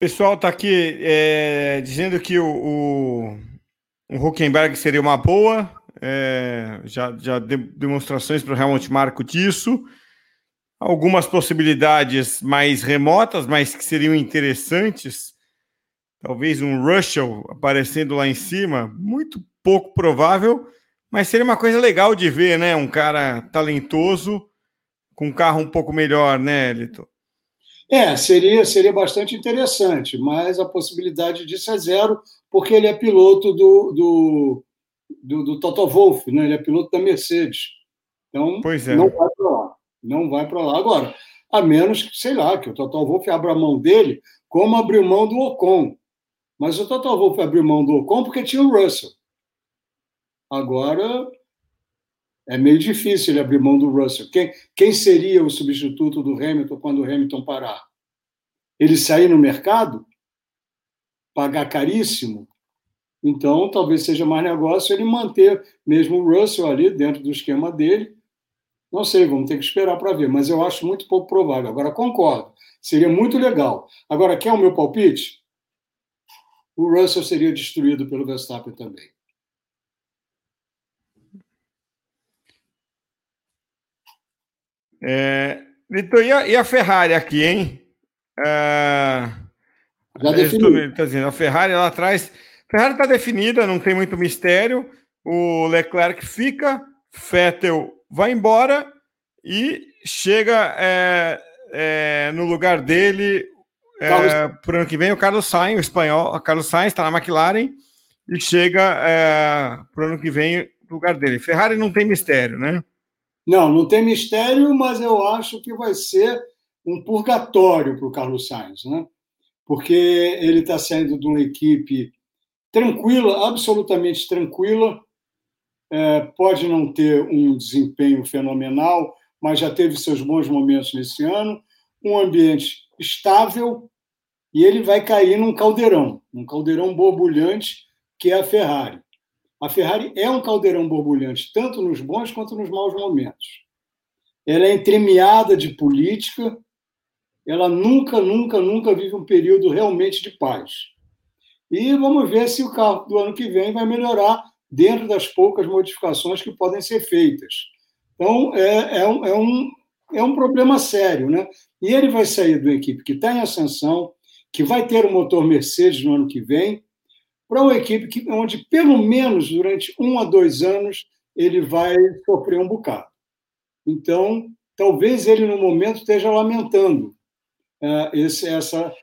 B: Pessoal está aqui é, dizendo que o, o, o Huckenberg seria uma boa. É, já, já demonstrações para o Helmut Marko disso. Algumas possibilidades mais remotas, mas que seriam interessantes. Talvez um Russell aparecendo lá em cima, muito pouco provável, mas seria uma coisa legal de ver, né? Um cara talentoso com um carro um pouco melhor, né, Lito?
C: É, seria, seria bastante interessante, mas a possibilidade disso é zero, porque ele é piloto do, do, do, do Toto Wolff, né? ele é piloto da Mercedes. Então,
B: é.
C: não vai para lá. Não vai para lá. Agora, a menos que, sei lá, que o Toto Wolff abra mão dele, como abriu mão do Ocon. Mas o Toto Wolff abriu mão do Ocon porque tinha o Russell. Agora, é meio difícil ele abrir mão do Russell. Quem, quem seria o substituto do Hamilton quando o Hamilton parar? Ele sair no mercado? Pagar caríssimo? Então, talvez seja mais negócio ele manter mesmo o Russell ali dentro do esquema dele. Não sei, vamos ter que esperar para ver, mas eu acho muito pouco provável. Agora, concordo, seria muito legal. Agora, quer o meu palpite? O Russell seria destruído pelo Verstappen também.
B: É, então, e a, e a, Ferrari aqui, hein? É,
C: Já definiu.
B: Tá dizendo, a Ferrari lá atrás. Ferrari está definida, não tem muito mistério. O Leclerc fica, Vettel vai embora e chega é, é, no lugar dele é, para o ano que vem o Carlos Sainz, o espanhol. O Carlos Sainz está na McLaren e chega é, para o ano que vem no lugar dele. Ferrari não tem mistério, né?
C: Não, não tem mistério, mas eu acho que vai ser um purgatório para o Carlos Sainz, né? porque ele está saindo de uma equipe tranquila, absolutamente tranquila, é, pode não ter um desempenho fenomenal, mas já teve seus bons momentos nesse ano, um ambiente estável, e ele vai cair num caldeirão, um caldeirão borbulhante que é a Ferrari. A Ferrari é um caldeirão borbulhante, tanto nos bons quanto nos maus momentos. Ela é entremeada de política, ela nunca, nunca, nunca vive um período realmente de paz. E vamos ver se o carro do ano que vem vai melhorar dentro das poucas modificações que podem ser feitas. Então, é, é, um, é, um, é um problema sério. Né? E ele vai sair de uma equipe que está em ascensão, que vai ter o motor Mercedes no ano que vem, para uma equipe que, onde, pelo menos durante um a dois anos, ele vai sofrer um bocado. Então, talvez ele, no momento, esteja lamentando uh, esse, essa.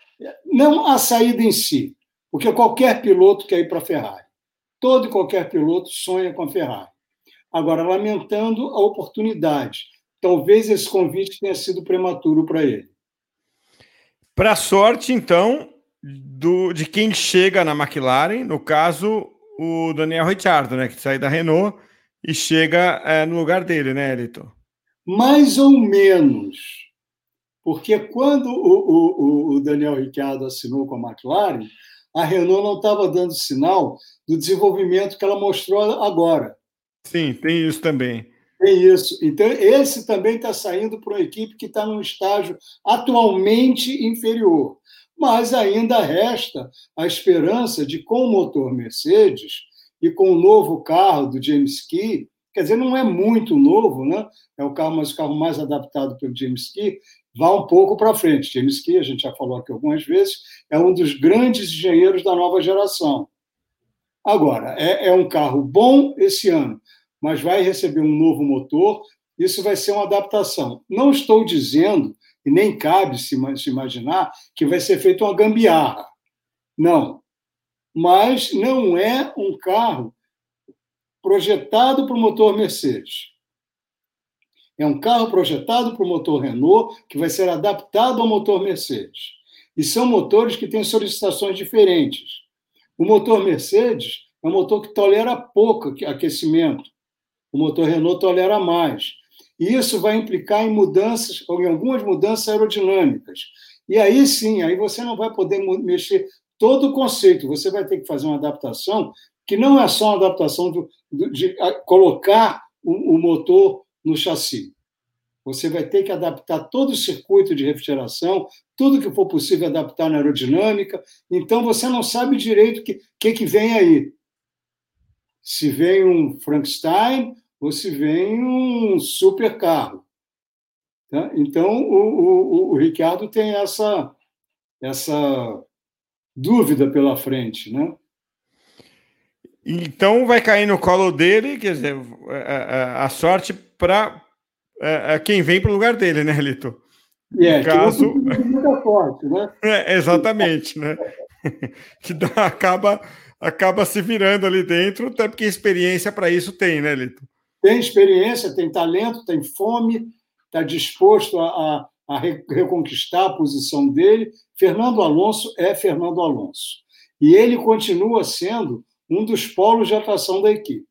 C: Não a saída em si, porque qualquer piloto quer ir para a Ferrari. Todo e qualquer piloto sonha com a Ferrari. Agora, lamentando a oportunidade. Talvez esse convite tenha sido prematuro para ele.
B: Para sorte, então, do, de quem chega na McLaren, no caso, o Daniel Ricciardo, né? Que sai da Renault e chega é, no lugar dele, né, Elito?
C: Mais ou menos. Porque quando o, o, o Daniel Ricciardo assinou com a McLaren, a Renault não estava dando sinal do desenvolvimento que ela mostrou agora.
B: Sim, tem isso também.
C: Tem isso. Então, esse também está saindo para uma equipe que está num estágio atualmente inferior. Mas ainda resta a esperança de, com o motor Mercedes e com o novo carro do James Key, quer dizer, não é muito novo, né? É o carro, mas o carro mais adaptado pelo James Key, vá um pouco para frente. James Key, a gente já falou aqui algumas vezes, é um dos grandes engenheiros da nova geração. Agora, é, é um carro bom esse ano, mas vai receber um novo motor, isso vai ser uma adaptação. Não estou dizendo, e nem cabe se imaginar, que vai ser feita uma gambiarra. Não. Mas não é um carro projetado para o motor Mercedes. É um carro projetado para o motor Renault, que vai ser adaptado ao motor Mercedes. E são motores que têm solicitações diferentes. O motor Mercedes é um motor que tolera pouco aquecimento. O motor Renault tolera mais. E isso vai implicar em mudanças, ou em algumas mudanças aerodinâmicas. E aí sim, aí você não vai poder mexer todo o conceito, você vai ter que fazer uma adaptação que não é só uma adaptação do, do, de colocar o, o motor no chassi. Você vai ter que adaptar todo o circuito de refrigeração, tudo que for possível adaptar na aerodinâmica. Então, você não sabe direito o que, que, que vem aí se vem um Frankenstein ou se vem um super carro. Tá? Então, o, o, o Ricardo tem essa, essa dúvida pela frente. Né?
B: Então, vai cair no colo dele, quer dizer, a, a, a sorte para quem vem para o lugar dele, né, Lito?
C: É, no caso. Que forte, né? (laughs)
B: É, exatamente, né? (laughs) que dá, acaba acaba se virando ali dentro, até porque experiência para isso tem, né, Lito?
C: Tem experiência, tem talento, tem fome, está disposto a, a, a reconquistar a posição dele. Fernando Alonso é Fernando Alonso. E ele continua sendo um dos polos de atuação da equipe.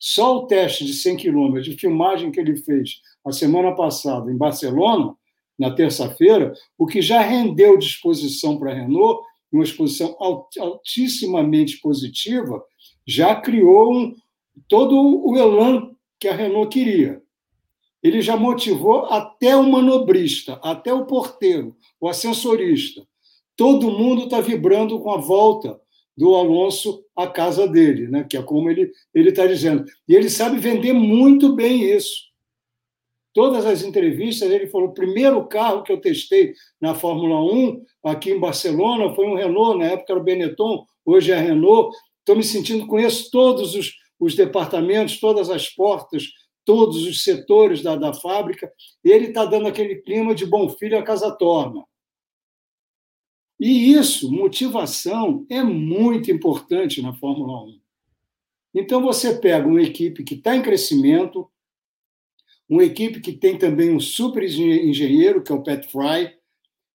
C: Só o teste de 100 quilômetros de filmagem que ele fez a semana passada em Barcelona, na terça-feira, o que já rendeu disposição para a Renault uma exposição altissimamente positiva, já criou um, todo o elan que a Renault queria. Ele já motivou até o manobrista, até o porteiro, o ascensorista. Todo mundo está vibrando com a volta do Alonso à casa dele, né? que é como ele está dizendo. E ele sabe vender muito bem isso todas as entrevistas, ele falou: o primeiro carro que eu testei na Fórmula 1 aqui em Barcelona foi um Renault, na época era o Benetton, hoje é a Renault. Estou me sentindo, conheço todos os, os departamentos, todas as portas, todos os setores da, da fábrica. Ele está dando aquele clima de bom filho a casa torna. E isso, motivação, é muito importante na Fórmula 1. Então, você pega uma equipe que está em crescimento, uma equipe que tem também um super engenheiro, que é o Pat Fry,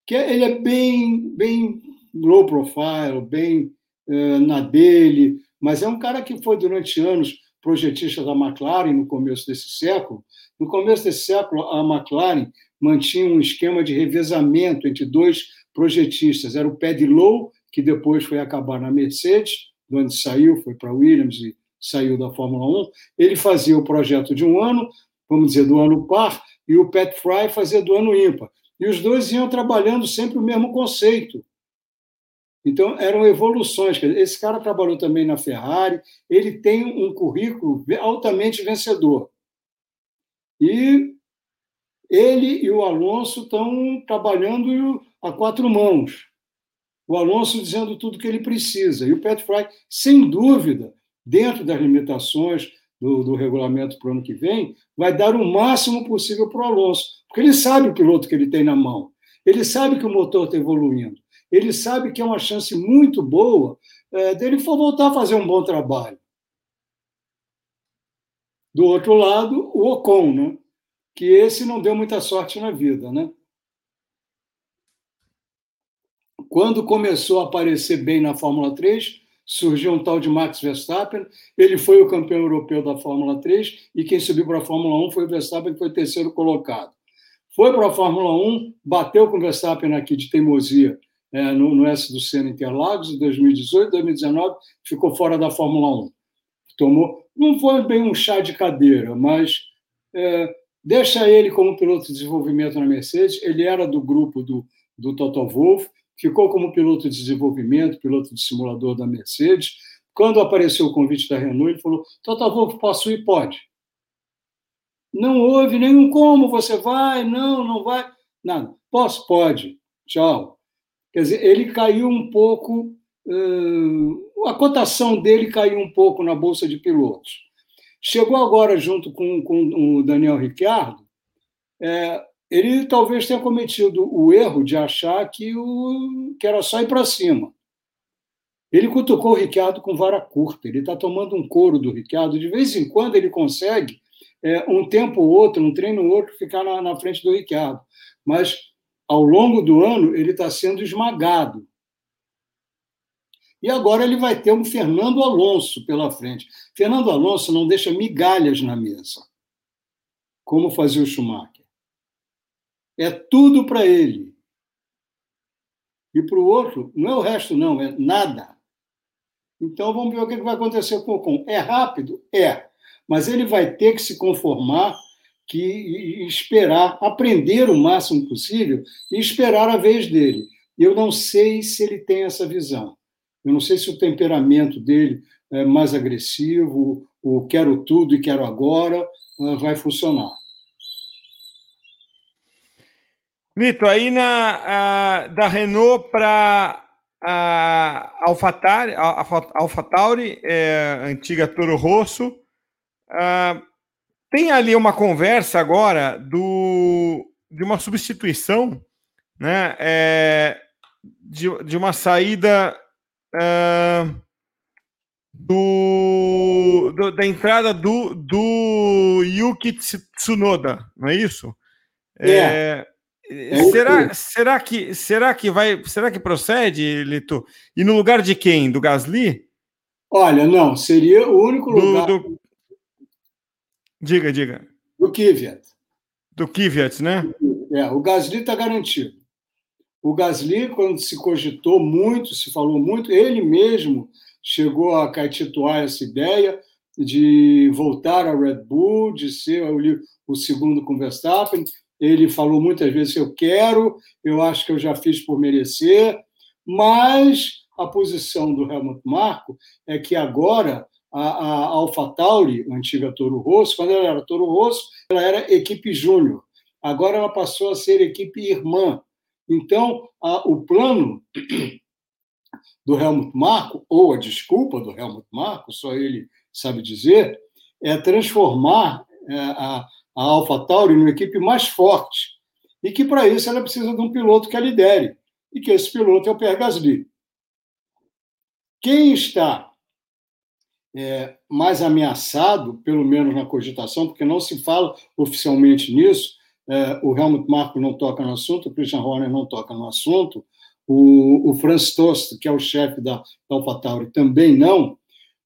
C: que é, ele é bem, bem low profile, bem uh, na dele, mas é um cara que foi durante anos projetista da McLaren no começo desse século. No começo desse século, a McLaren mantinha um esquema de revezamento entre dois projetistas. Era o Paddy Lowe, que depois foi acabar na Mercedes, de onde saiu, foi para Williams e saiu da Fórmula 1. Ele fazia o projeto de um ano, vamos dizer, do ano par, e o Pat Fry fazia do ano ímpar. E os dois iam trabalhando sempre o mesmo conceito. Então, eram evoluções. Esse cara trabalhou também na Ferrari, ele tem um currículo altamente vencedor. E ele e o Alonso estão trabalhando a quatro mãos. O Alonso dizendo tudo que ele precisa. E o Pat Fry, sem dúvida, dentro das limitações do, do regulamento para o ano que vem, vai dar o máximo possível para o Alonso, porque ele sabe o piloto que ele tem na mão, ele sabe que o motor está evoluindo, ele sabe que é uma chance muito boa é, dele for voltar a fazer um bom trabalho. Do outro lado, o Ocon, né? que esse não deu muita sorte na vida. Né? Quando começou a aparecer bem na Fórmula 3, surgiu um tal de Max Verstappen, ele foi o campeão europeu da Fórmula 3 e quem subiu para a Fórmula 1 foi o Verstappen, que foi terceiro colocado. Foi para a Fórmula 1, bateu com o Verstappen aqui de teimosia é, no, no S do Senna Interlagos, em 2018, 2019, ficou fora da Fórmula 1. Tomou, não foi bem um chá de cadeira, mas é, deixa ele como piloto de desenvolvimento na Mercedes. Ele era do grupo do, do Toto Wolff, ficou como piloto de desenvolvimento, piloto de simulador da Mercedes. Quando apareceu o convite da Renault, ele falou: Toto Wolff, posso ir? Pode. Não houve nenhum como, você vai, não, não vai, nada. Posso? Pode. Tchau. Quer dizer, ele caiu um pouco, a cotação dele caiu um pouco na Bolsa de Pilotos. Chegou agora, junto com, com o Daniel Ricciardo, é, ele talvez tenha cometido o erro de achar que, o, que era só ir para cima. Ele cutucou o Ricciardo com vara curta, ele está tomando um couro do Ricciardo. De vez em quando ele consegue, é, um tempo ou outro, um treino ou outro, ficar na, na frente do Ricciardo. Mas, ao longo do ano, ele está sendo esmagado. E agora ele vai ter um Fernando Alonso pela frente. Fernando Alonso não deixa migalhas na mesa, como fazia o Schumacher. É tudo para ele. E para o outro, não é o resto, não, é nada. Então vamos ver o que vai acontecer com o Ocon. É rápido? É. Mas ele vai ter que se conformar que, esperar, aprender o máximo possível e esperar a vez dele. Eu não sei se ele tem essa visão. Eu não sei se o temperamento dele é mais agressivo, o quero tudo e quero agora, ah, vai funcionar.
B: Lito, aí na, da Renault para a AlphaTauri, AlphaTauri é, antiga Toro Rosso, tem ali uma conversa agora do, de uma substituição, né, é, de, de uma saída uh, do, do, da entrada do, do Yuki Tsunoda, não é isso?
C: É. é,
B: é será, será, que, será que vai. Será que procede, Lito? E no lugar de quem? Do Gasly?
C: Olha, não, seria o único lugar. Do, do...
B: Diga, diga.
C: Do Kvyat.
B: Do Kvyat, né?
C: É, o Gasly está garantido. O Gasly, quando se cogitou muito, se falou muito, ele mesmo chegou a caetituar essa ideia de voltar à Red Bull, de ser o segundo com Verstappen. Ele falou muitas vezes: eu quero, eu acho que eu já fiz por merecer, mas a posição do Helmut Marko é que agora a, a antiga Toro Rosso, quando ela era Toro Rosso, ela era equipe júnior. Agora ela passou a ser equipe irmã. Então, a, o plano (clears throat) do Helmut Marko, ou a desculpa do Helmut Marko, só ele sabe dizer, é transformar é, a, a AlphaTauri numa equipe mais forte. E que, para isso, ela precisa de um piloto que a lidere. E que esse piloto é o Pierre Gasly. Quem está é, mais ameaçado, pelo menos na cogitação, porque não se fala oficialmente nisso, é, o Helmut Marko não toca no assunto, o Christian Horner não toca no assunto, o, o Franz Tost, que é o chefe da, AlphaTauri, também não.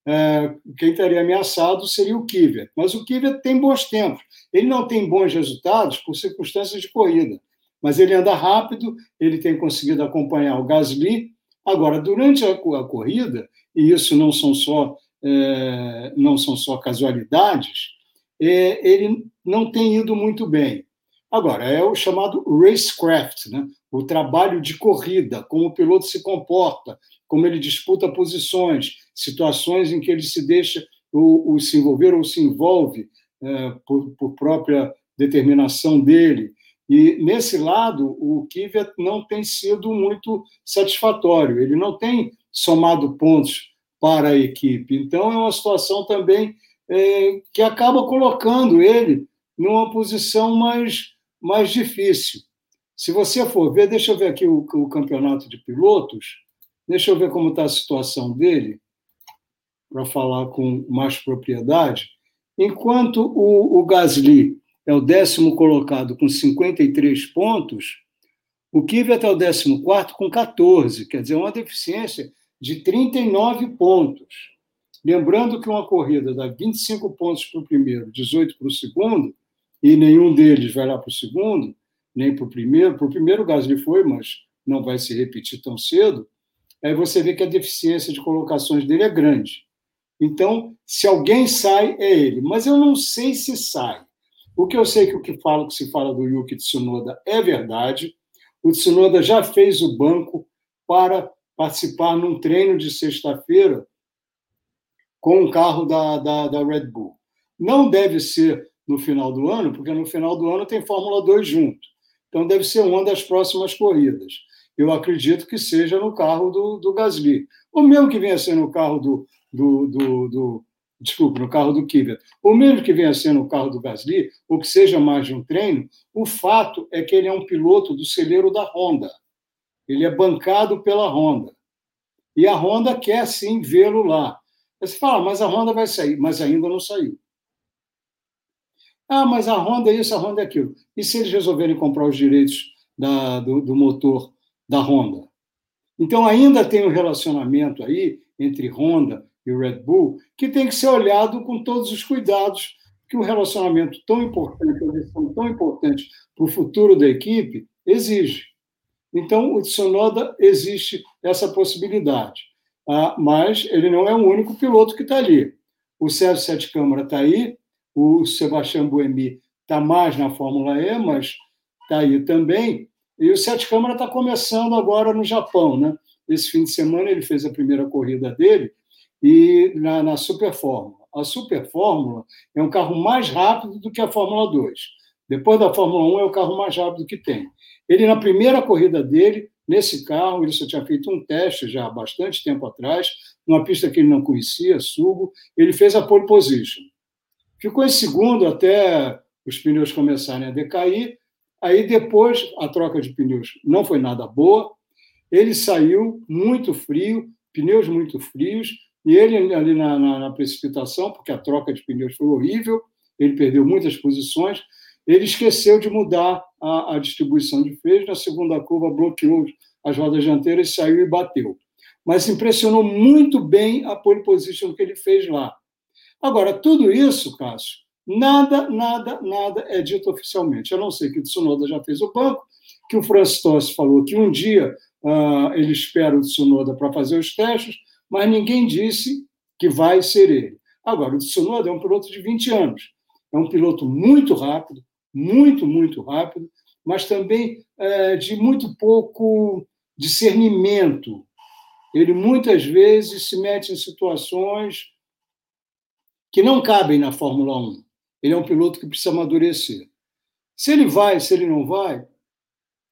C: É, quem estaria ameaçado seria o Kvyat. Mas o Kvyat tem bons tempos. Ele não tem bons resultados por circunstâncias de corrida, mas ele anda rápido, ele tem conseguido acompanhar o Gasly. Agora, durante a, a corrida, e isso não são só, é, não são só casualidades, é, ele não tem ido muito bem. Agora, é o chamado racecraft, né? o trabalho de corrida, como o piloto se comporta, como ele disputa posições, situações em que ele se deixa ou, ou se envolver ou se envolve é, por, por, própria determinação dele. E nesse lado, o Kvyat não tem sido muito satisfatório, ele não tem somado pontos para a equipe. Então, é uma situação também é, que acaba colocando ele numa posição mais mais difícil. Se você for ver, deixa eu ver aqui o, o campeonato de pilotos, deixa eu ver como está a situação dele, para falar com mais propriedade. Enquanto o, o Gasly é o décimo colocado com 53 pontos, o Kvyat é o décimo quarto com 14, quer dizer, uma deficiência de 39 pontos. Lembrando que uma corrida dá 25 pontos para o primeiro, 18 para o segundo, e nenhum deles vai lá para o segundo, nem para o primeiro. Para o primeiro, o Gasly foi, mas não vai se repetir tão cedo. Aí você vê que a deficiência de colocações dele é grande. Então, se alguém sai, é ele. Mas eu não sei se sai. O que eu sei que o que, falo, que se fala do Yuki Tsunoda é verdade. O Tsunoda já fez o banco para participar num treino de sexta-feira com um carro da, da, da Red Bull. Não deve ser no final do ano, porque no final do ano tem Fórmula 2 junto. Então deve ser uma das próximas corridas. Eu acredito que seja no carro do, do Gasly. Ou mesmo que venha ser no carro do, do, do, do desculpe, no carro do Kvyat, ou mesmo que venha ser no carro do Gasly, ou que seja mais de um treino, o fato é que ele é um piloto do celeiro da Honda. Ele é bancado pela Honda. E a Honda quer sim vê-lo lá. Você fala, mas a Honda vai sair, mas ainda não saiu. Ah, mas a Honda é isso, a Honda é aquilo. E se eles resolverem comprar os direitos da, do, do motor da Honda? Então ainda tem um relacionamento aí entre Honda e o Red Bull que tem que ser olhado com todos os cuidados que um relacionamento tão importante, uma tão importante para o futuro da equipe exige. Então, o Tsunoda existe essa possibilidade. Ah, mas ele não é o único piloto que está ali. O Sérgio Sete Câmara está aí, o Sebastião Buemi está mais na Fórmula E, mas está aí também. E o Sete Câmara está começando agora no Japão. Né? Esse fim de semana ele fez a primeira corrida dele e na, na Super Fórmula. A Super Fórmula é um carro mais rápido do que a Fórmula 2. Depois da Fórmula 1 é o carro mais rápido que tem. Ele, na primeira corrida dele, nesse carro, ele só tinha feito um teste já há bastante tempo atrás, numa pista que ele não conhecia, Sugo, ele fez a pole position. Ficou em segundo até os pneus começarem a decair. Aí depois a troca de pneus não foi nada boa. Ele saiu muito frio, pneus muito frios, e ele ali na, na, na precipitação, porque a troca de pneus foi horrível, ele perdeu muitas posições. Ele esqueceu de mudar a, a distribuição de freios. Na segunda curva, bloqueou as rodas dianteiras, saiu e bateu. Mas impressionou muito bem a pole position que ele fez lá. Agora, tudo isso, Cássio, nada, nada, nada é dito oficialmente. A não ser que o Tsunoda já fez o banco, que o Francis Tossi falou que um dia uh, ele espera o Tsunoda para fazer os testes, mas ninguém disse que vai ser ele. Agora, o Tsunoda é um piloto de 20 anos. É um piloto muito rápido, muito, muito rápido, mas também é, de muito pouco discernimento. Ele muitas vezes se mete em situações que não cabem na Fórmula 1. Ele é um piloto que precisa amadurecer. Se ele vai, se ele não vai,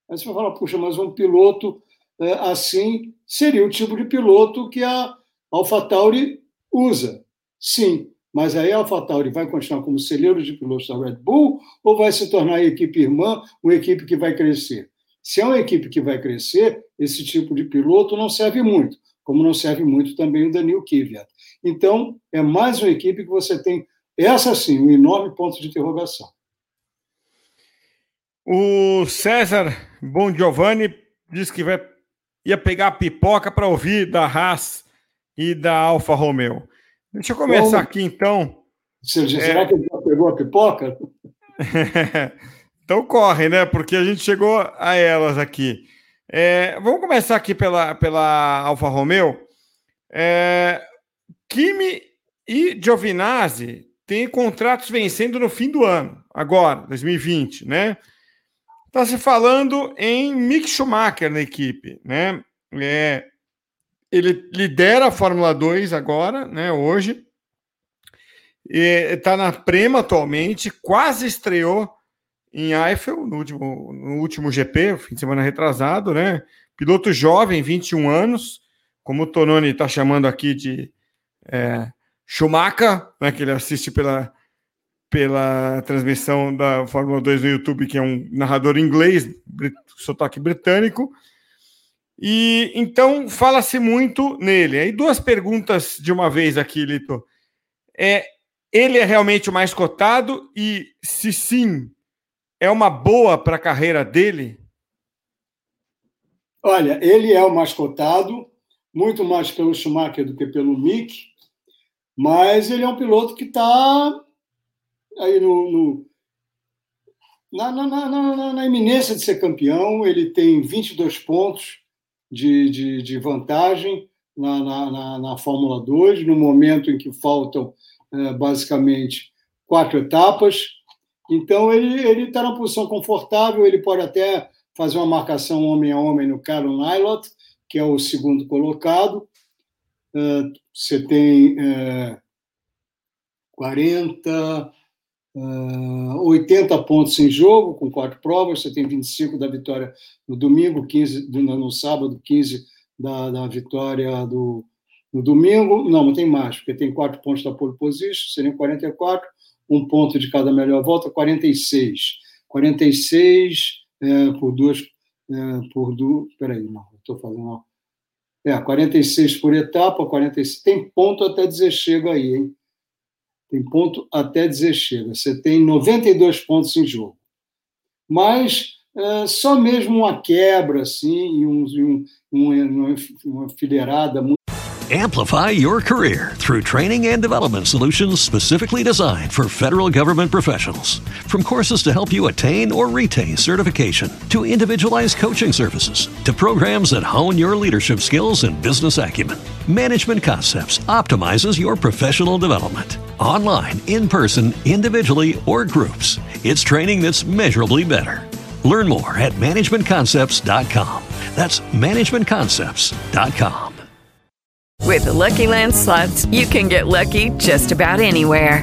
C: aí você vai falar, puxa, mas um piloto é, assim seria o tipo de piloto que a AlphaTauri usa. Sim, mas aí a AlphaTauri vai continuar como celeiro de pilotos da Red Bull ou vai se tornar a equipe irmã, uma equipe que vai crescer? Se é uma equipe que vai crescer, esse tipo de piloto não serve muito, como não serve muito também o Daniel Kvyat. Então, é mais uma equipe que você tem, essa sim, um enorme ponto de interrogação.
B: O César Bom Giovanni disse que vai, ia pegar pipoca para ouvir da Haas e da Alfa Romeo. Deixa eu começar aqui então.
C: Será é... que ele já pegou a pipoca? (laughs)
B: então corre, né? Porque a gente chegou a elas aqui. É, vamos começar aqui pela, pela Alfa Romeo. É, Kimi e Giovinazzi têm contratos vencendo no fim do ano, agora, 2020, né? Está se falando em Mick Schumacher na equipe, né? É, ele lidera a Fórmula 2 agora, né? Hoje. Está na Prema atualmente, quase estreou em Eiffel no último, no último GP, fim de semana retrasado, né? Piloto jovem, 21 anos, como o Tononi está chamando aqui de é, Schumacher, né, que ele assiste pela, pela transmissão da Fórmula 2 no YouTube, que é um narrador inglês, sotaque britânico. E então fala-se muito nele. Aí duas perguntas de uma vez aqui, Lito. É, ele é realmente o mais cotado e se sim, é uma boa para a carreira dele?
C: Olha, ele é o mais cotado muito mais pelo Schumacher do que pelo Mick, mas ele é um piloto que está aí no, no na, na, na, na, iminência de ser campeão. Ele tem 22 pontos de, de, de vantagem na, na, na, Fórmula 2, no momento em que faltam é, basicamente quatro etapas. Então, ele está na posição confortável, ele pode até fazer uma marcação homem a homem no Carol Nylot, que é o segundo colocado. Uh, você tem uh, 40, uh, 80 pontos em jogo, com quatro provas. Você tem 25 da vitória no domingo, 15 do, no sábado, 15 da, da vitória do, no domingo. Não, não tem mais, porque tem quatro pontos da pole position, seriam 44, um ponto de cada melhor volta, 46. 46 é, por duas. É, por duas. Peraí, não, estou fazendo. É, 46 por etapa, 46. Tem ponto até dizer chega aí, hein? Tem ponto até dizer chega. Você tem 92 pontos em jogo. Mas é, só mesmo uma quebra, assim, e um, um, uma, uma fileirada muito.
D: Amplify your career through training and development solutions specifically designed for federal government professionals. From courses to help you attain or retain certification, to individualized coaching services, to programs that hone your leadership skills and business acumen, Management Concepts optimizes your professional development. Online, in person, individually, or groups, it's training that's measurably better. Learn more at managementconcepts.com. That's managementconcepts.com.
E: With the Lucky Land slots, you can get lucky just about anywhere.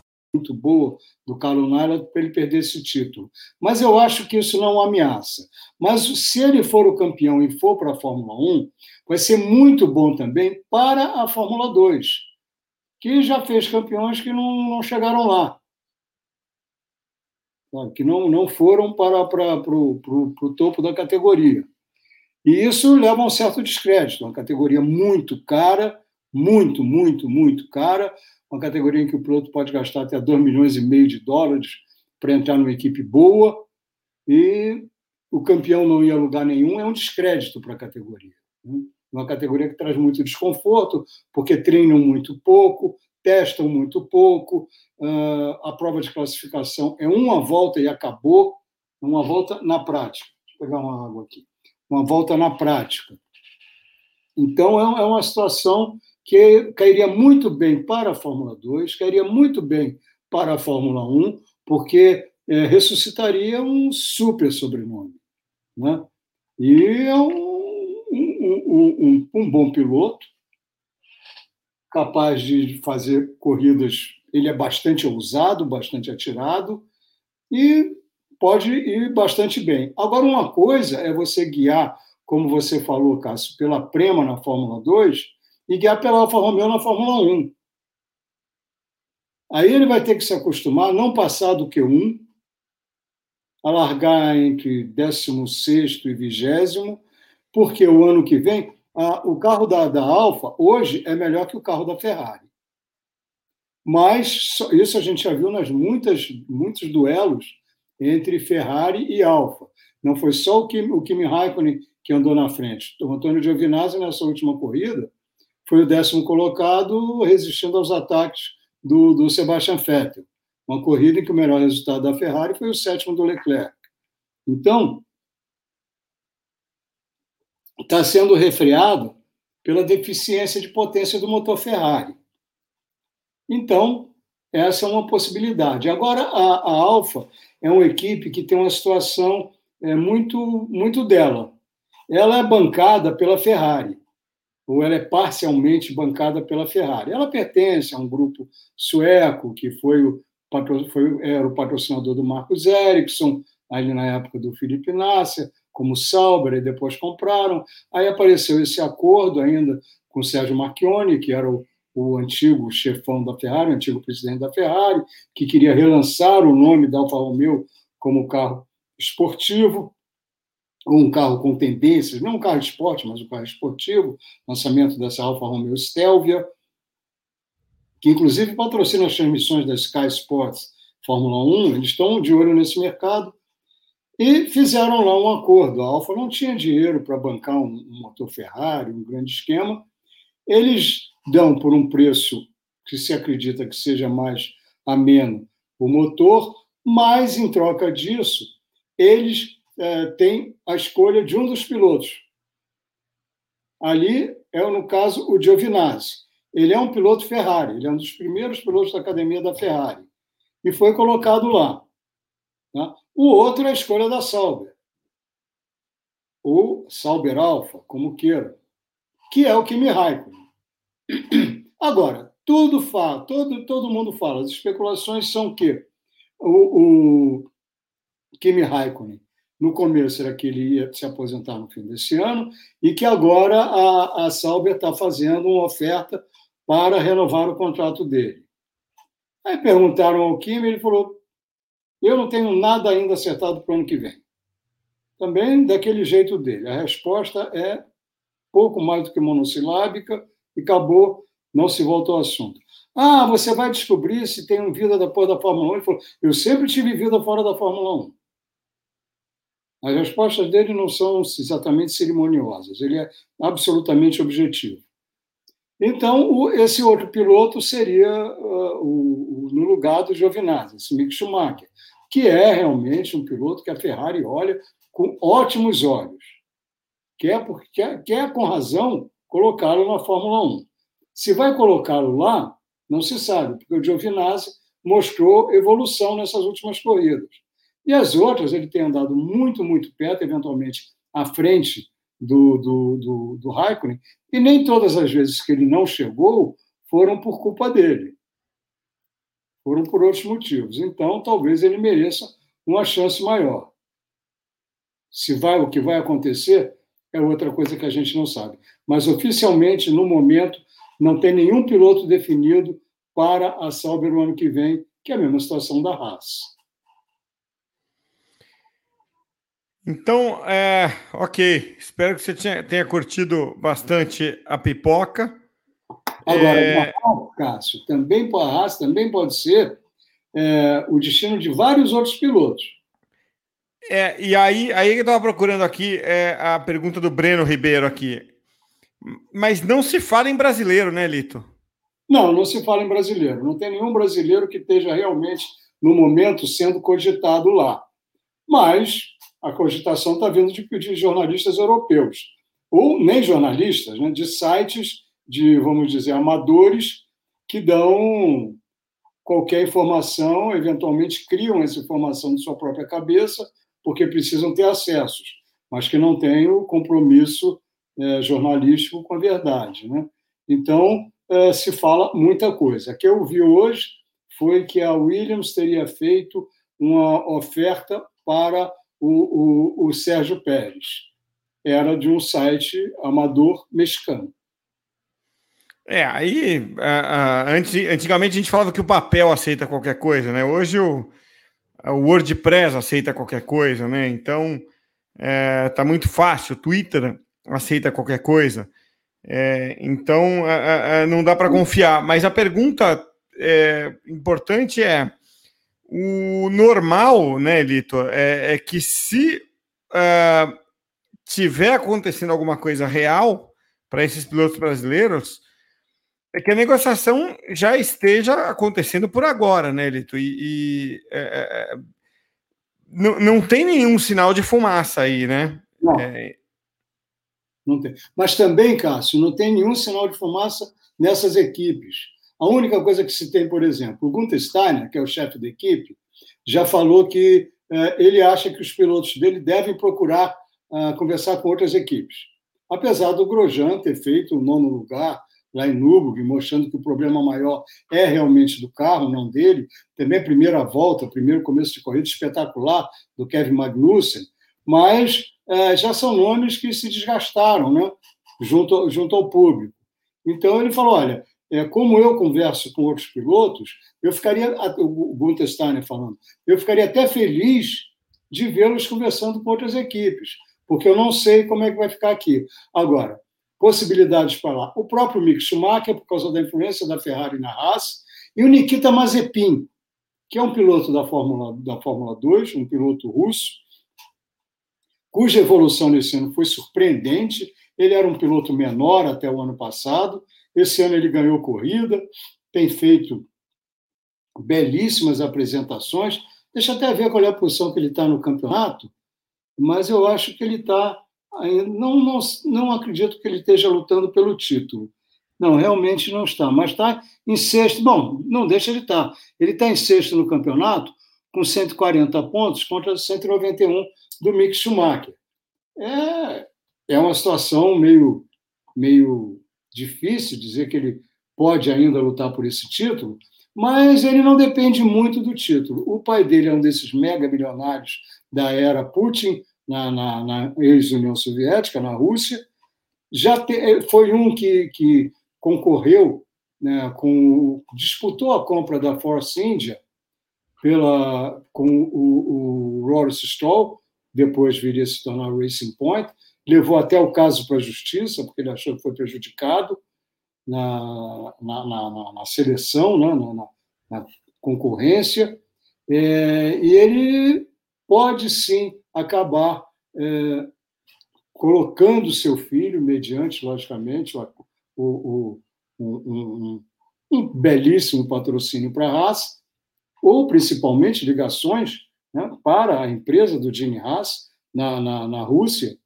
C: Muito boa do Carlos Naila para ele perder esse título. Mas eu acho que isso não é ameaça. Mas se ele for o campeão e for para a Fórmula 1, vai ser muito bom também para a Fórmula 2, que já fez campeões que não, não chegaram lá. Que não, não foram para, para, para, para o topo da categoria. E isso leva a um certo descrédito, uma categoria muito cara, muito, muito, muito cara, uma categoria em que o piloto pode gastar até 2 milhões e meio de dólares para entrar numa equipe boa, e o campeão não ia a lugar nenhum, é um descrédito para a categoria. Né? Uma categoria que traz muito desconforto, porque treinam muito pouco, testam muito pouco, uh, a prova de classificação é uma volta e acabou, uma volta na prática. Deixa eu pegar uma água aqui uma volta na prática. Então, é, é uma situação que cairia muito bem para a Fórmula 2, cairia muito bem para a Fórmula 1, porque é, ressuscitaria um super sobrenome. Né? E é um, um, um, um, bom piloto, capaz de fazer corridas. Ele é bastante ousado, bastante atirado, e pode ir bastante bem. Agora, uma coisa é você guiar, como você falou, Cássio, pela Prema na Fórmula 2 e guiar pela Alfa Romeo na Fórmula 1. Aí ele vai ter que se acostumar a não passar do que um, a largar entre 16 e 20, porque o ano que vem, a, o carro da, da Alfa hoje é melhor que o carro da Ferrari. Mas isso a gente já viu nas muitas, muitos duelos entre Ferrari e Alfa. Não foi só o Kimi, o Kimi Raikkonen que andou na frente. O Antônio Giovinazzi, nessa última corrida, foi o décimo colocado, resistindo aos ataques do, do Sebastian Vettel. Uma corrida em que o melhor resultado da Ferrari foi o sétimo do Leclerc. Então, está sendo refreado pela deficiência de potência do motor Ferrari. Então, essa é uma possibilidade. Agora, a, a Alfa é uma equipe que tem uma situação é, muito, muito dela. Ela é bancada pela Ferrari, ou ela é parcialmente bancada pela Ferrari. Ela pertence a um grupo sueco que foi o, foi, era o patrocinador do Marcos Ericsson, ali na época do Felipe Nasser, como Sauber, e depois compraram. Aí apareceu esse acordo ainda com o Sérgio Marchione, que era o, o antigo chefão da Ferrari, o antigo presidente da Ferrari, que queria relançar o nome da Alfa Romeo como carro esportivo, ou um carro com tendências, não um carro esporte, mas um carro esportivo, lançamento dessa Alfa Romeo Stelvia, que inclusive patrocina as transmissões da Sky Sports Fórmula 1, eles estão de olho nesse mercado, e fizeram lá um acordo. A Alfa não tinha dinheiro para bancar um, um motor Ferrari, um grande esquema. Eles dão por um preço que se acredita que seja mais ameno o motor, mas em troca disso, eles é, têm a escolha de um dos pilotos. Ali é, no caso, o Giovinazzi. Ele é um piloto Ferrari, ele é um dos primeiros pilotos da academia da Ferrari, e foi colocado lá. Né? O outro é a escolha da Sauber, ou Sauber Alpha, como queira, que é o Kimi Raikkonen. (clears throat) Agora, tudo fala, todo, todo mundo fala, as especulações são que o, o Kimi Raikkonen, no começo era que ele ia se aposentar no fim desse ano, e que agora a, a Sauber está fazendo uma oferta para renovar o contrato dele. Aí perguntaram ao Kimi, ele falou: Eu não tenho nada ainda acertado para o ano que vem. Também daquele jeito dele. A resposta é pouco mais do que monossilábica e acabou, não se volta ao assunto. Ah, você vai descobrir se tem um vida depois da Fórmula 1. Ele falou: Eu sempre tive vida fora da Fórmula 1. As respostas dele não são exatamente cerimoniosas, ele é absolutamente objetivo. Então, esse outro piloto seria uh, o, no lugar do Giovinazzi, esse Mick Schumacher, que é realmente um piloto que a Ferrari olha com ótimos olhos. Quer, porque, quer, quer com razão colocá-lo na Fórmula 1. Se vai colocá-lo lá, não se sabe, porque o Giovinazzi mostrou evolução nessas últimas corridas. E as outras, ele tem andado muito, muito perto, eventualmente à frente do, do, do, do Raikkonen, e nem todas as vezes que ele não chegou foram por culpa dele. Foram por outros motivos. Então, talvez ele mereça uma chance maior. Se vai o que vai acontecer é outra coisa que a gente não sabe. Mas oficialmente, no momento, não tem nenhum piloto definido para a Sauber no ano que vem, que é a mesma situação da Haas.
B: Então, é, ok. Espero que você tenha, tenha curtido bastante a pipoca.
C: Agora, é... Cássio, também para a Haas, também pode ser é, o destino de vários outros pilotos.
B: É, e aí, aí eu estava procurando aqui é, a pergunta do Breno Ribeiro aqui. Mas não se fala em brasileiro, né, Lito?
C: Não, não se fala em brasileiro. Não tem nenhum brasileiro que esteja realmente, no momento, sendo cogitado lá. Mas a cogitação está vindo de, de jornalistas europeus, ou nem jornalistas, né, de sites de, vamos dizer, amadores que dão qualquer informação, eventualmente criam essa informação de sua própria cabeça, porque precisam ter acessos, mas que não têm o compromisso é, jornalístico com a verdade. Né? Então, é, se fala muita coisa. A que eu vi hoje foi que a Williams teria feito uma oferta para o, o, o Sérgio Pérez. Era de um site amador mexicano.
B: É, aí, antigamente a gente falava que o papel aceita qualquer coisa, né? Hoje o, o WordPress aceita qualquer coisa, né? Então, é, tá muito fácil. O Twitter aceita qualquer coisa. É, então, não dá para confiar. Mas a pergunta é, importante é: o normal, né, Lito, é, é que se uh, tiver acontecendo alguma coisa real para esses pilotos brasileiros, é que a negociação já esteja acontecendo por agora, né, Lito? E, e é, é, é não, não tem nenhum sinal de fumaça aí, né?
C: Não. É... Não tem. Mas também, Cássio, não tem nenhum sinal de fumaça nessas equipes. A única coisa que se tem, por exemplo, o Gunther Steiner, que é o chefe da equipe, já falou que eh, ele acha que os pilotos dele devem procurar ah, conversar com outras equipes. Apesar do Grosjean ter feito o nono lugar lá em Nürburgring, mostrando que o problema maior é realmente do carro, não dele. Também a primeira volta, primeiro começo de corrida espetacular do Kevin Magnussen, mas eh, já são nomes que se desgastaram né, junto, junto ao público. Então ele falou: olha, é, como eu converso com outros pilotos, eu ficaria, o Gunther Steiner falando, eu ficaria até feliz de vê-los conversando com outras equipes, porque eu não sei como é que vai ficar aqui. Agora, possibilidades para lá. O próprio Mick Schumacher, por causa da influência da Ferrari na Haas, e o Nikita Mazepin, que é um piloto da Fórmula, da Fórmula 2, um piloto russo, cuja evolução nesse ano foi surpreendente. Ele era um piloto menor até o ano passado, esse ano ele ganhou corrida, tem feito belíssimas apresentações. Deixa até ver qual é a posição que ele está no campeonato, mas eu acho que ele está. Não, não, não acredito que ele esteja lutando pelo título. Não, realmente não está. Mas está em sexto. Bom, não deixa ele estar. Tá. Ele está em sexto no campeonato, com 140 pontos contra 191 do Mick Schumacher. É, é uma situação meio, meio difícil dizer que ele pode ainda lutar por esse título, mas ele não depende muito do título. O pai dele é um desses mega milionários da era Putin, na, na, na ex-União Soviética, na Rússia. Já te, foi um que, que concorreu, né, com, disputou a compra da Force India pela, com o, o Rory Stoll, depois viria a se tornar Racing Point, levou até o caso para a justiça, porque ele achou que foi prejudicado na, na, na, na seleção, né, na, na concorrência, é, e ele pode sim acabar é, colocando seu filho, mediante, logicamente, o, o, um, um, um, belíssimo patrocínio para a Haas, ou principalmente ligações né, para a empresa do Gene Haas na, na, na Rússia.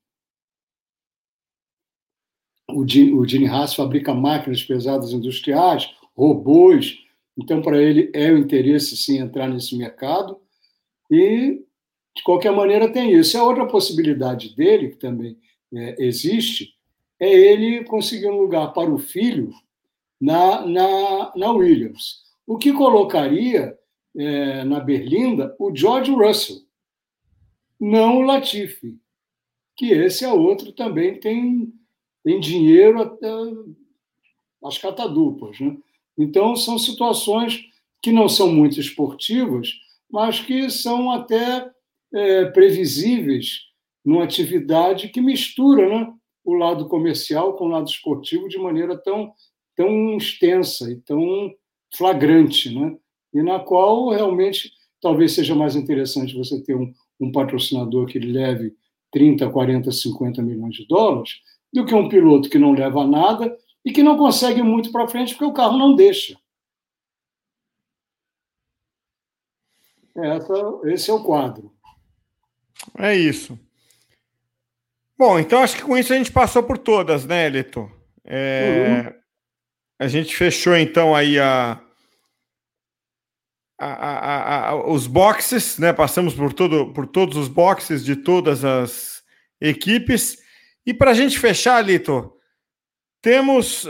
C: O Gene Haas fabrica máquinas pesadas industriais, robôs, então para ele é o interesse sim entrar nesse mercado. E de qualquer maneira tem isso. A outra possibilidade dele que também é, existe é ele conseguir um lugar para o filho na, na, na Williams, o que colocaria é, na Berlinda o George Russell, não o Latifi, que esse é outro também tem, tem dinheiro até as catadupas. Né? Então, são situações que não são muito esportivas, mas que são até é, previsíveis numa atividade que mistura né, o lado comercial com o lado esportivo de maneira tão, tão extensa e tão flagrante, né? e na qual realmente talvez seja mais interessante você ter um, um patrocinador que leve 30, 40, 50 milhões de dólares do que um piloto que não leva nada e que não consegue muito para frente porque o carro não deixa. Essa, esse é o quadro.
B: É isso. Bom, então acho que com isso a gente passou por todas, né, Elito? É, uhum. A gente fechou então aí a, a, a, a, os boxes, né? Passamos por, todo, por todos os boxes de todas as equipes. E para a gente fechar, Lito, temos uh,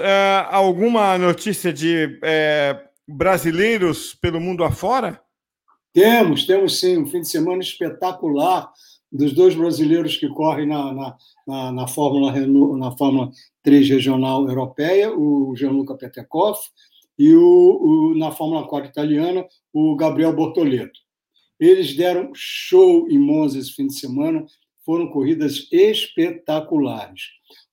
B: alguma notícia de uh, brasileiros pelo mundo afora?
C: Temos, temos sim. Um fim de semana espetacular dos dois brasileiros que correm na, na, na, na Fórmula, na Fórmula 3 regional europeia, o Gianluca Petekoff, e o, o, na Fórmula 4 italiana, o Gabriel Bortoleto. Eles deram show em Monza esse fim de semana, foram corridas espetaculares.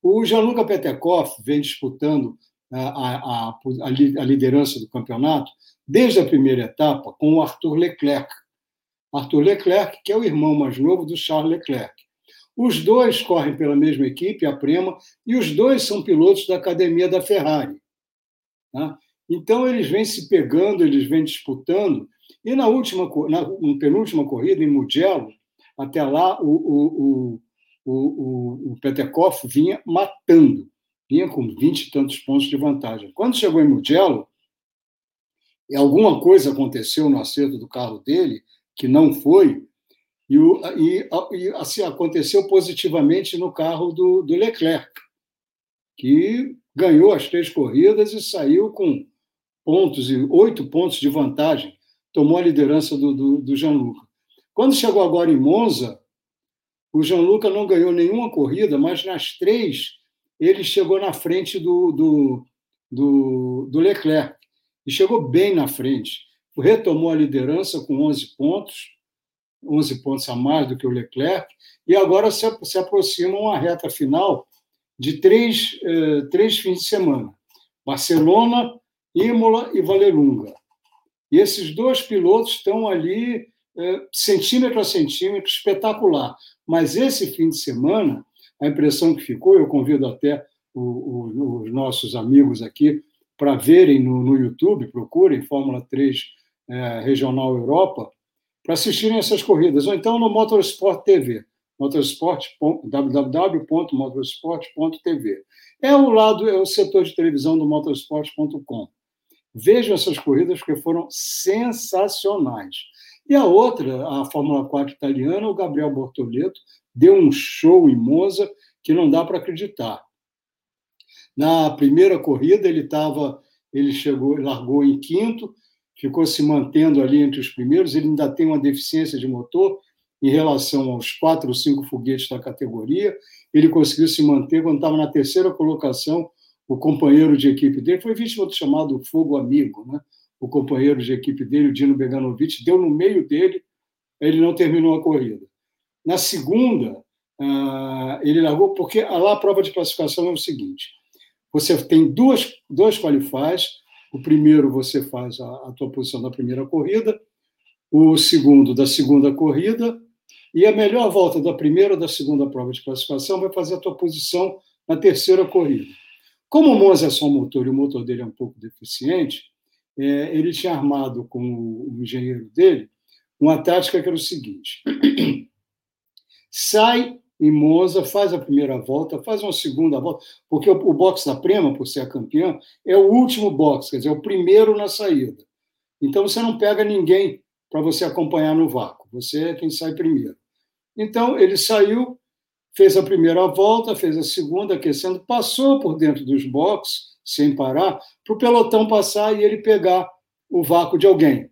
C: O Gianluca Petekoff vem disputando a, a, a, a liderança do campeonato desde a primeira etapa com o Arthur Leclerc, Arthur Leclerc, que é o irmão mais novo do Charles Leclerc. Os dois correm pela mesma equipe, a Prema, e os dois são pilotos da academia da Ferrari. Tá? Então, eles vêm se pegando, eles vêm disputando, e na última, na, na penúltima corrida, em Mugello, até lá, o, o, o, o, o Petekoff vinha matando, vinha com 20 e tantos pontos de vantagem. Quando chegou em Mugello, alguma coisa aconteceu no acerto do carro dele, que não foi, e, e, e assim, aconteceu positivamente no carro do, do Leclerc, que ganhou as três corridas e saiu com pontos e oito pontos de vantagem, tomou a liderança do, do, do Jean-Luc. Quando chegou agora em Monza, o Jean-Luc não ganhou nenhuma corrida, mas nas três ele chegou na frente do, do, do, do Leclerc e chegou bem na frente. Retomou a liderança com 11 pontos, 11 pontos a mais do que o Leclerc, e agora se, se aproxima uma reta final de três, eh, três fins de semana: Barcelona, Imola e Valelunga. E esses dois pilotos estão ali centímetro a centímetro, espetacular. Mas esse fim de semana, a impressão que ficou, eu convido até os nossos amigos aqui para verem no, YouTube, procurem Fórmula 3 eh, Regional Europa, para assistirem essas corridas, ou então no Motorsport TV motorsport, www.motorsport.tv. É o lado, é o setor de televisão do motorsport.com. Vejam essas corridas porque foram sensacionais. E a outra, a Fórmula 4 italiana, o Gabriel Bortoleto deu um show em Monza que não dá para acreditar. Na primeira corrida ele estava, ele chegou, largou em quinto, ficou se mantendo ali entre os primeiros. Ele ainda tem uma deficiência de motor, em relação aos quatro ou cinco foguetes da categoria. Ele conseguiu se manter quando estava na terceira colocação. O companheiro de equipe dele foi vítima do chamado fogo amigo, né? O companheiro de equipe dele, o Dino Beganovic, deu no meio dele, ele não terminou a corrida. Na segunda, ah, ele largou, porque lá a prova de classificação é o seguinte: você tem duas, dois qualifies, o primeiro você faz a, a tua posição da primeira corrida, o segundo da segunda corrida, e a melhor volta da primeira ou da segunda prova de classificação vai fazer a tua posição na terceira corrida. Como o Monza é só um motor e o motor dele é um pouco deficiente, é, ele tinha armado com o, o engenheiro dele uma tática que era o seguinte: (clears throat) sai em Monza, faz a primeira volta, faz uma segunda volta, porque o, o box da Prema, por ser a campeã, é o último box, quer dizer, é o primeiro na saída. Então você não pega ninguém para você acompanhar no vácuo, você é quem sai primeiro. Então, ele saiu, fez a primeira volta, fez a segunda, aquecendo, passou por dentro dos boxes, sem parar, para o pelotão passar e ele pegar o vácuo de alguém.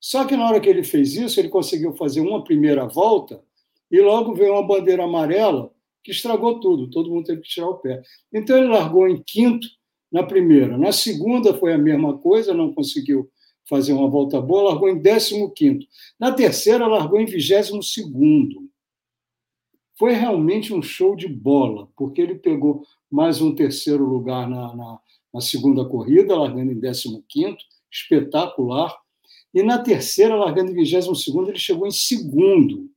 C: Só que na hora que ele fez isso, ele conseguiu fazer uma primeira volta e logo veio uma bandeira amarela que estragou tudo, todo mundo teve que tirar o pé. Então ele largou em quinto na primeira. Na segunda foi a mesma coisa, não conseguiu fazer uma volta boa, largou em 15. Na terceira, largou em 22. Foi realmente um show de bola, porque ele pegou mais um terceiro lugar na, na, na segunda corrida, largando em 15, espetacular. E na terceira, largando em 22, ele chegou em segundo.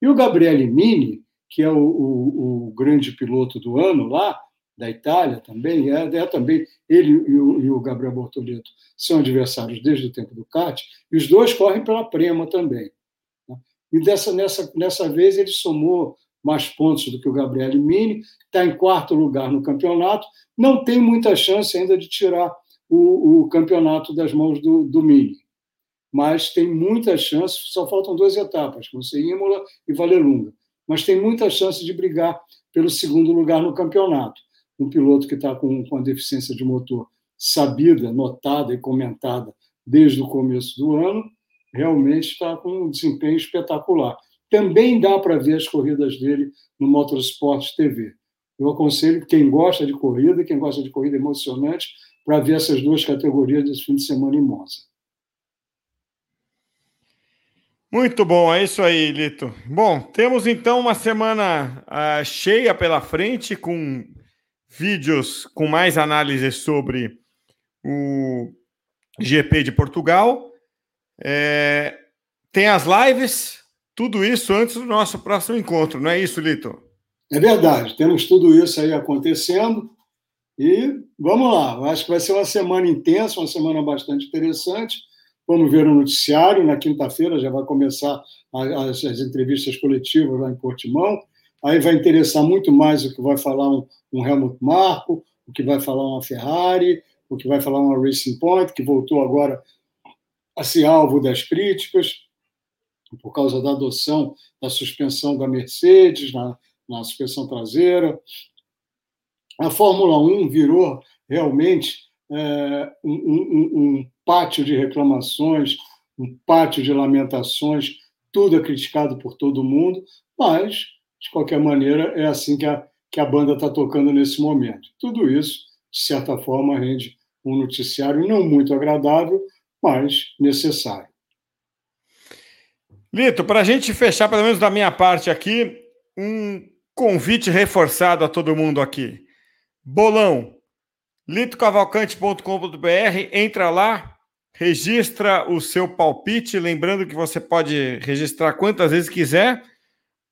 C: E o Gabriele Mini, que é o, o, o grande piloto do ano lá, da Itália também, é, é também ele e o, e o, Gabriel Bortoleto são adversários desde o tempo do kart, e os dois correm pela Prema também. Né? E dessa, nessa, nessa vez ele somou mais pontos do que o Gabriel Mini, está em quarto lugar no campeonato, não tem muita chance ainda de tirar o, o campeonato das mãos do, do Mini, mas tem muita chance, só faltam duas etapas, ser Imola e Valelunga, mas tem muita chance de brigar pelo segundo lugar no campeonato. Um piloto que está com, com a deficiência de motor sabida, notada e comentada desde o começo do ano, realmente está com um desempenho espetacular. Também dá para ver as corridas dele no Motorsport TV. Eu aconselho quem gosta de corrida, quem gosta de corrida emocionante, para ver essas duas categorias desse fim de semana em Monza.
B: Muito bom, é isso aí, Lito. Bom, temos então uma semana uh, cheia pela frente, com vídeos com mais análises sobre o GP de Portugal. É, tem as lives, tudo isso antes do nosso próximo encontro, não é isso, Lito?
C: É verdade, temos tudo isso aí acontecendo e vamos lá. Eu acho que vai ser uma semana intensa, uma semana bastante interessante. Vamos ver o noticiário. Na quinta-feira já vai começar as, as entrevistas coletivas lá em Portimão. Aí vai interessar muito mais o que vai falar um, um Helmut Marko, o que vai falar uma Ferrari, o que vai falar uma Racing Point, que voltou agora a ser alvo das críticas por causa da adoção da suspensão da Mercedes na, na suspensão traseira. A Fórmula 1 virou realmente é, um, um, um pátio de reclamações, um pátio de lamentações, tudo é criticado por todo mundo, mas, de qualquer maneira, é assim que a, que a banda está tocando nesse momento. Tudo isso de certa forma, rende um noticiário não muito agradável, mas necessário.
B: Lito, para a gente fechar, pelo menos da minha parte aqui, um convite reforçado a todo mundo aqui. Bolão, litocavalcante.com.br, entra lá, registra o seu palpite, lembrando que você pode registrar quantas vezes quiser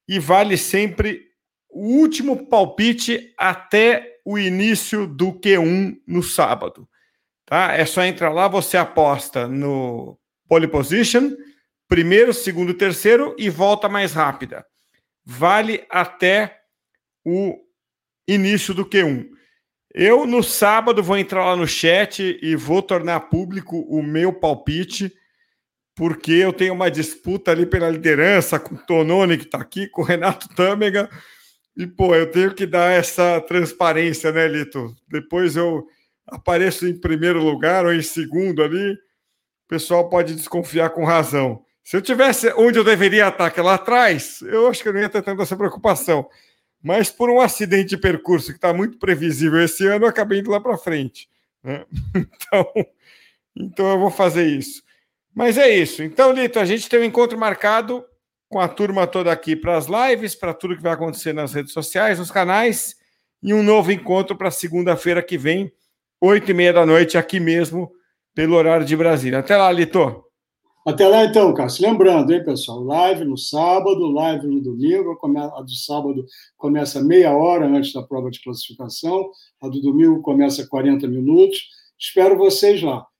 B: e vale sempre o último palpite até o início do Q1 no sábado. Tá? É só entrar lá, você aposta no pole position, primeiro, segundo, terceiro e volta mais rápida. Vale até o início do Q1. Eu, no sábado, vou entrar lá no chat e vou tornar público o meu palpite, porque eu tenho uma disputa ali pela liderança com o Tononi, que está aqui, com o Renato Tâmega. E, pô, eu tenho que dar essa transparência, né, Lito? Depois eu apareço em primeiro lugar ou em segundo ali, o pessoal pode desconfiar com razão. Se eu tivesse onde eu deveria estar, que é lá atrás, eu acho que eu não ia ter tanta essa preocupação. Mas por um acidente de percurso que está muito previsível esse ano, eu acabei indo lá para frente. Né? (laughs) Então, então eu vou fazer isso. Mas é isso. Então, Lito, a gente tem um encontro marcado com a turma toda aqui para as lives, para tudo que vai acontecer nas redes sociais, nos canais, e um novo encontro para segunda-feira que vem, oito e meia da noite, aqui mesmo, pelo horário de Brasília. Até lá, Lito.
C: Até lá, então, Cássio. Lembrando, hein, pessoal, live no sábado, live no domingo. A do sábado começa meia hora antes da prova de classificação, a do domingo começa 40 minutos. Espero vocês lá.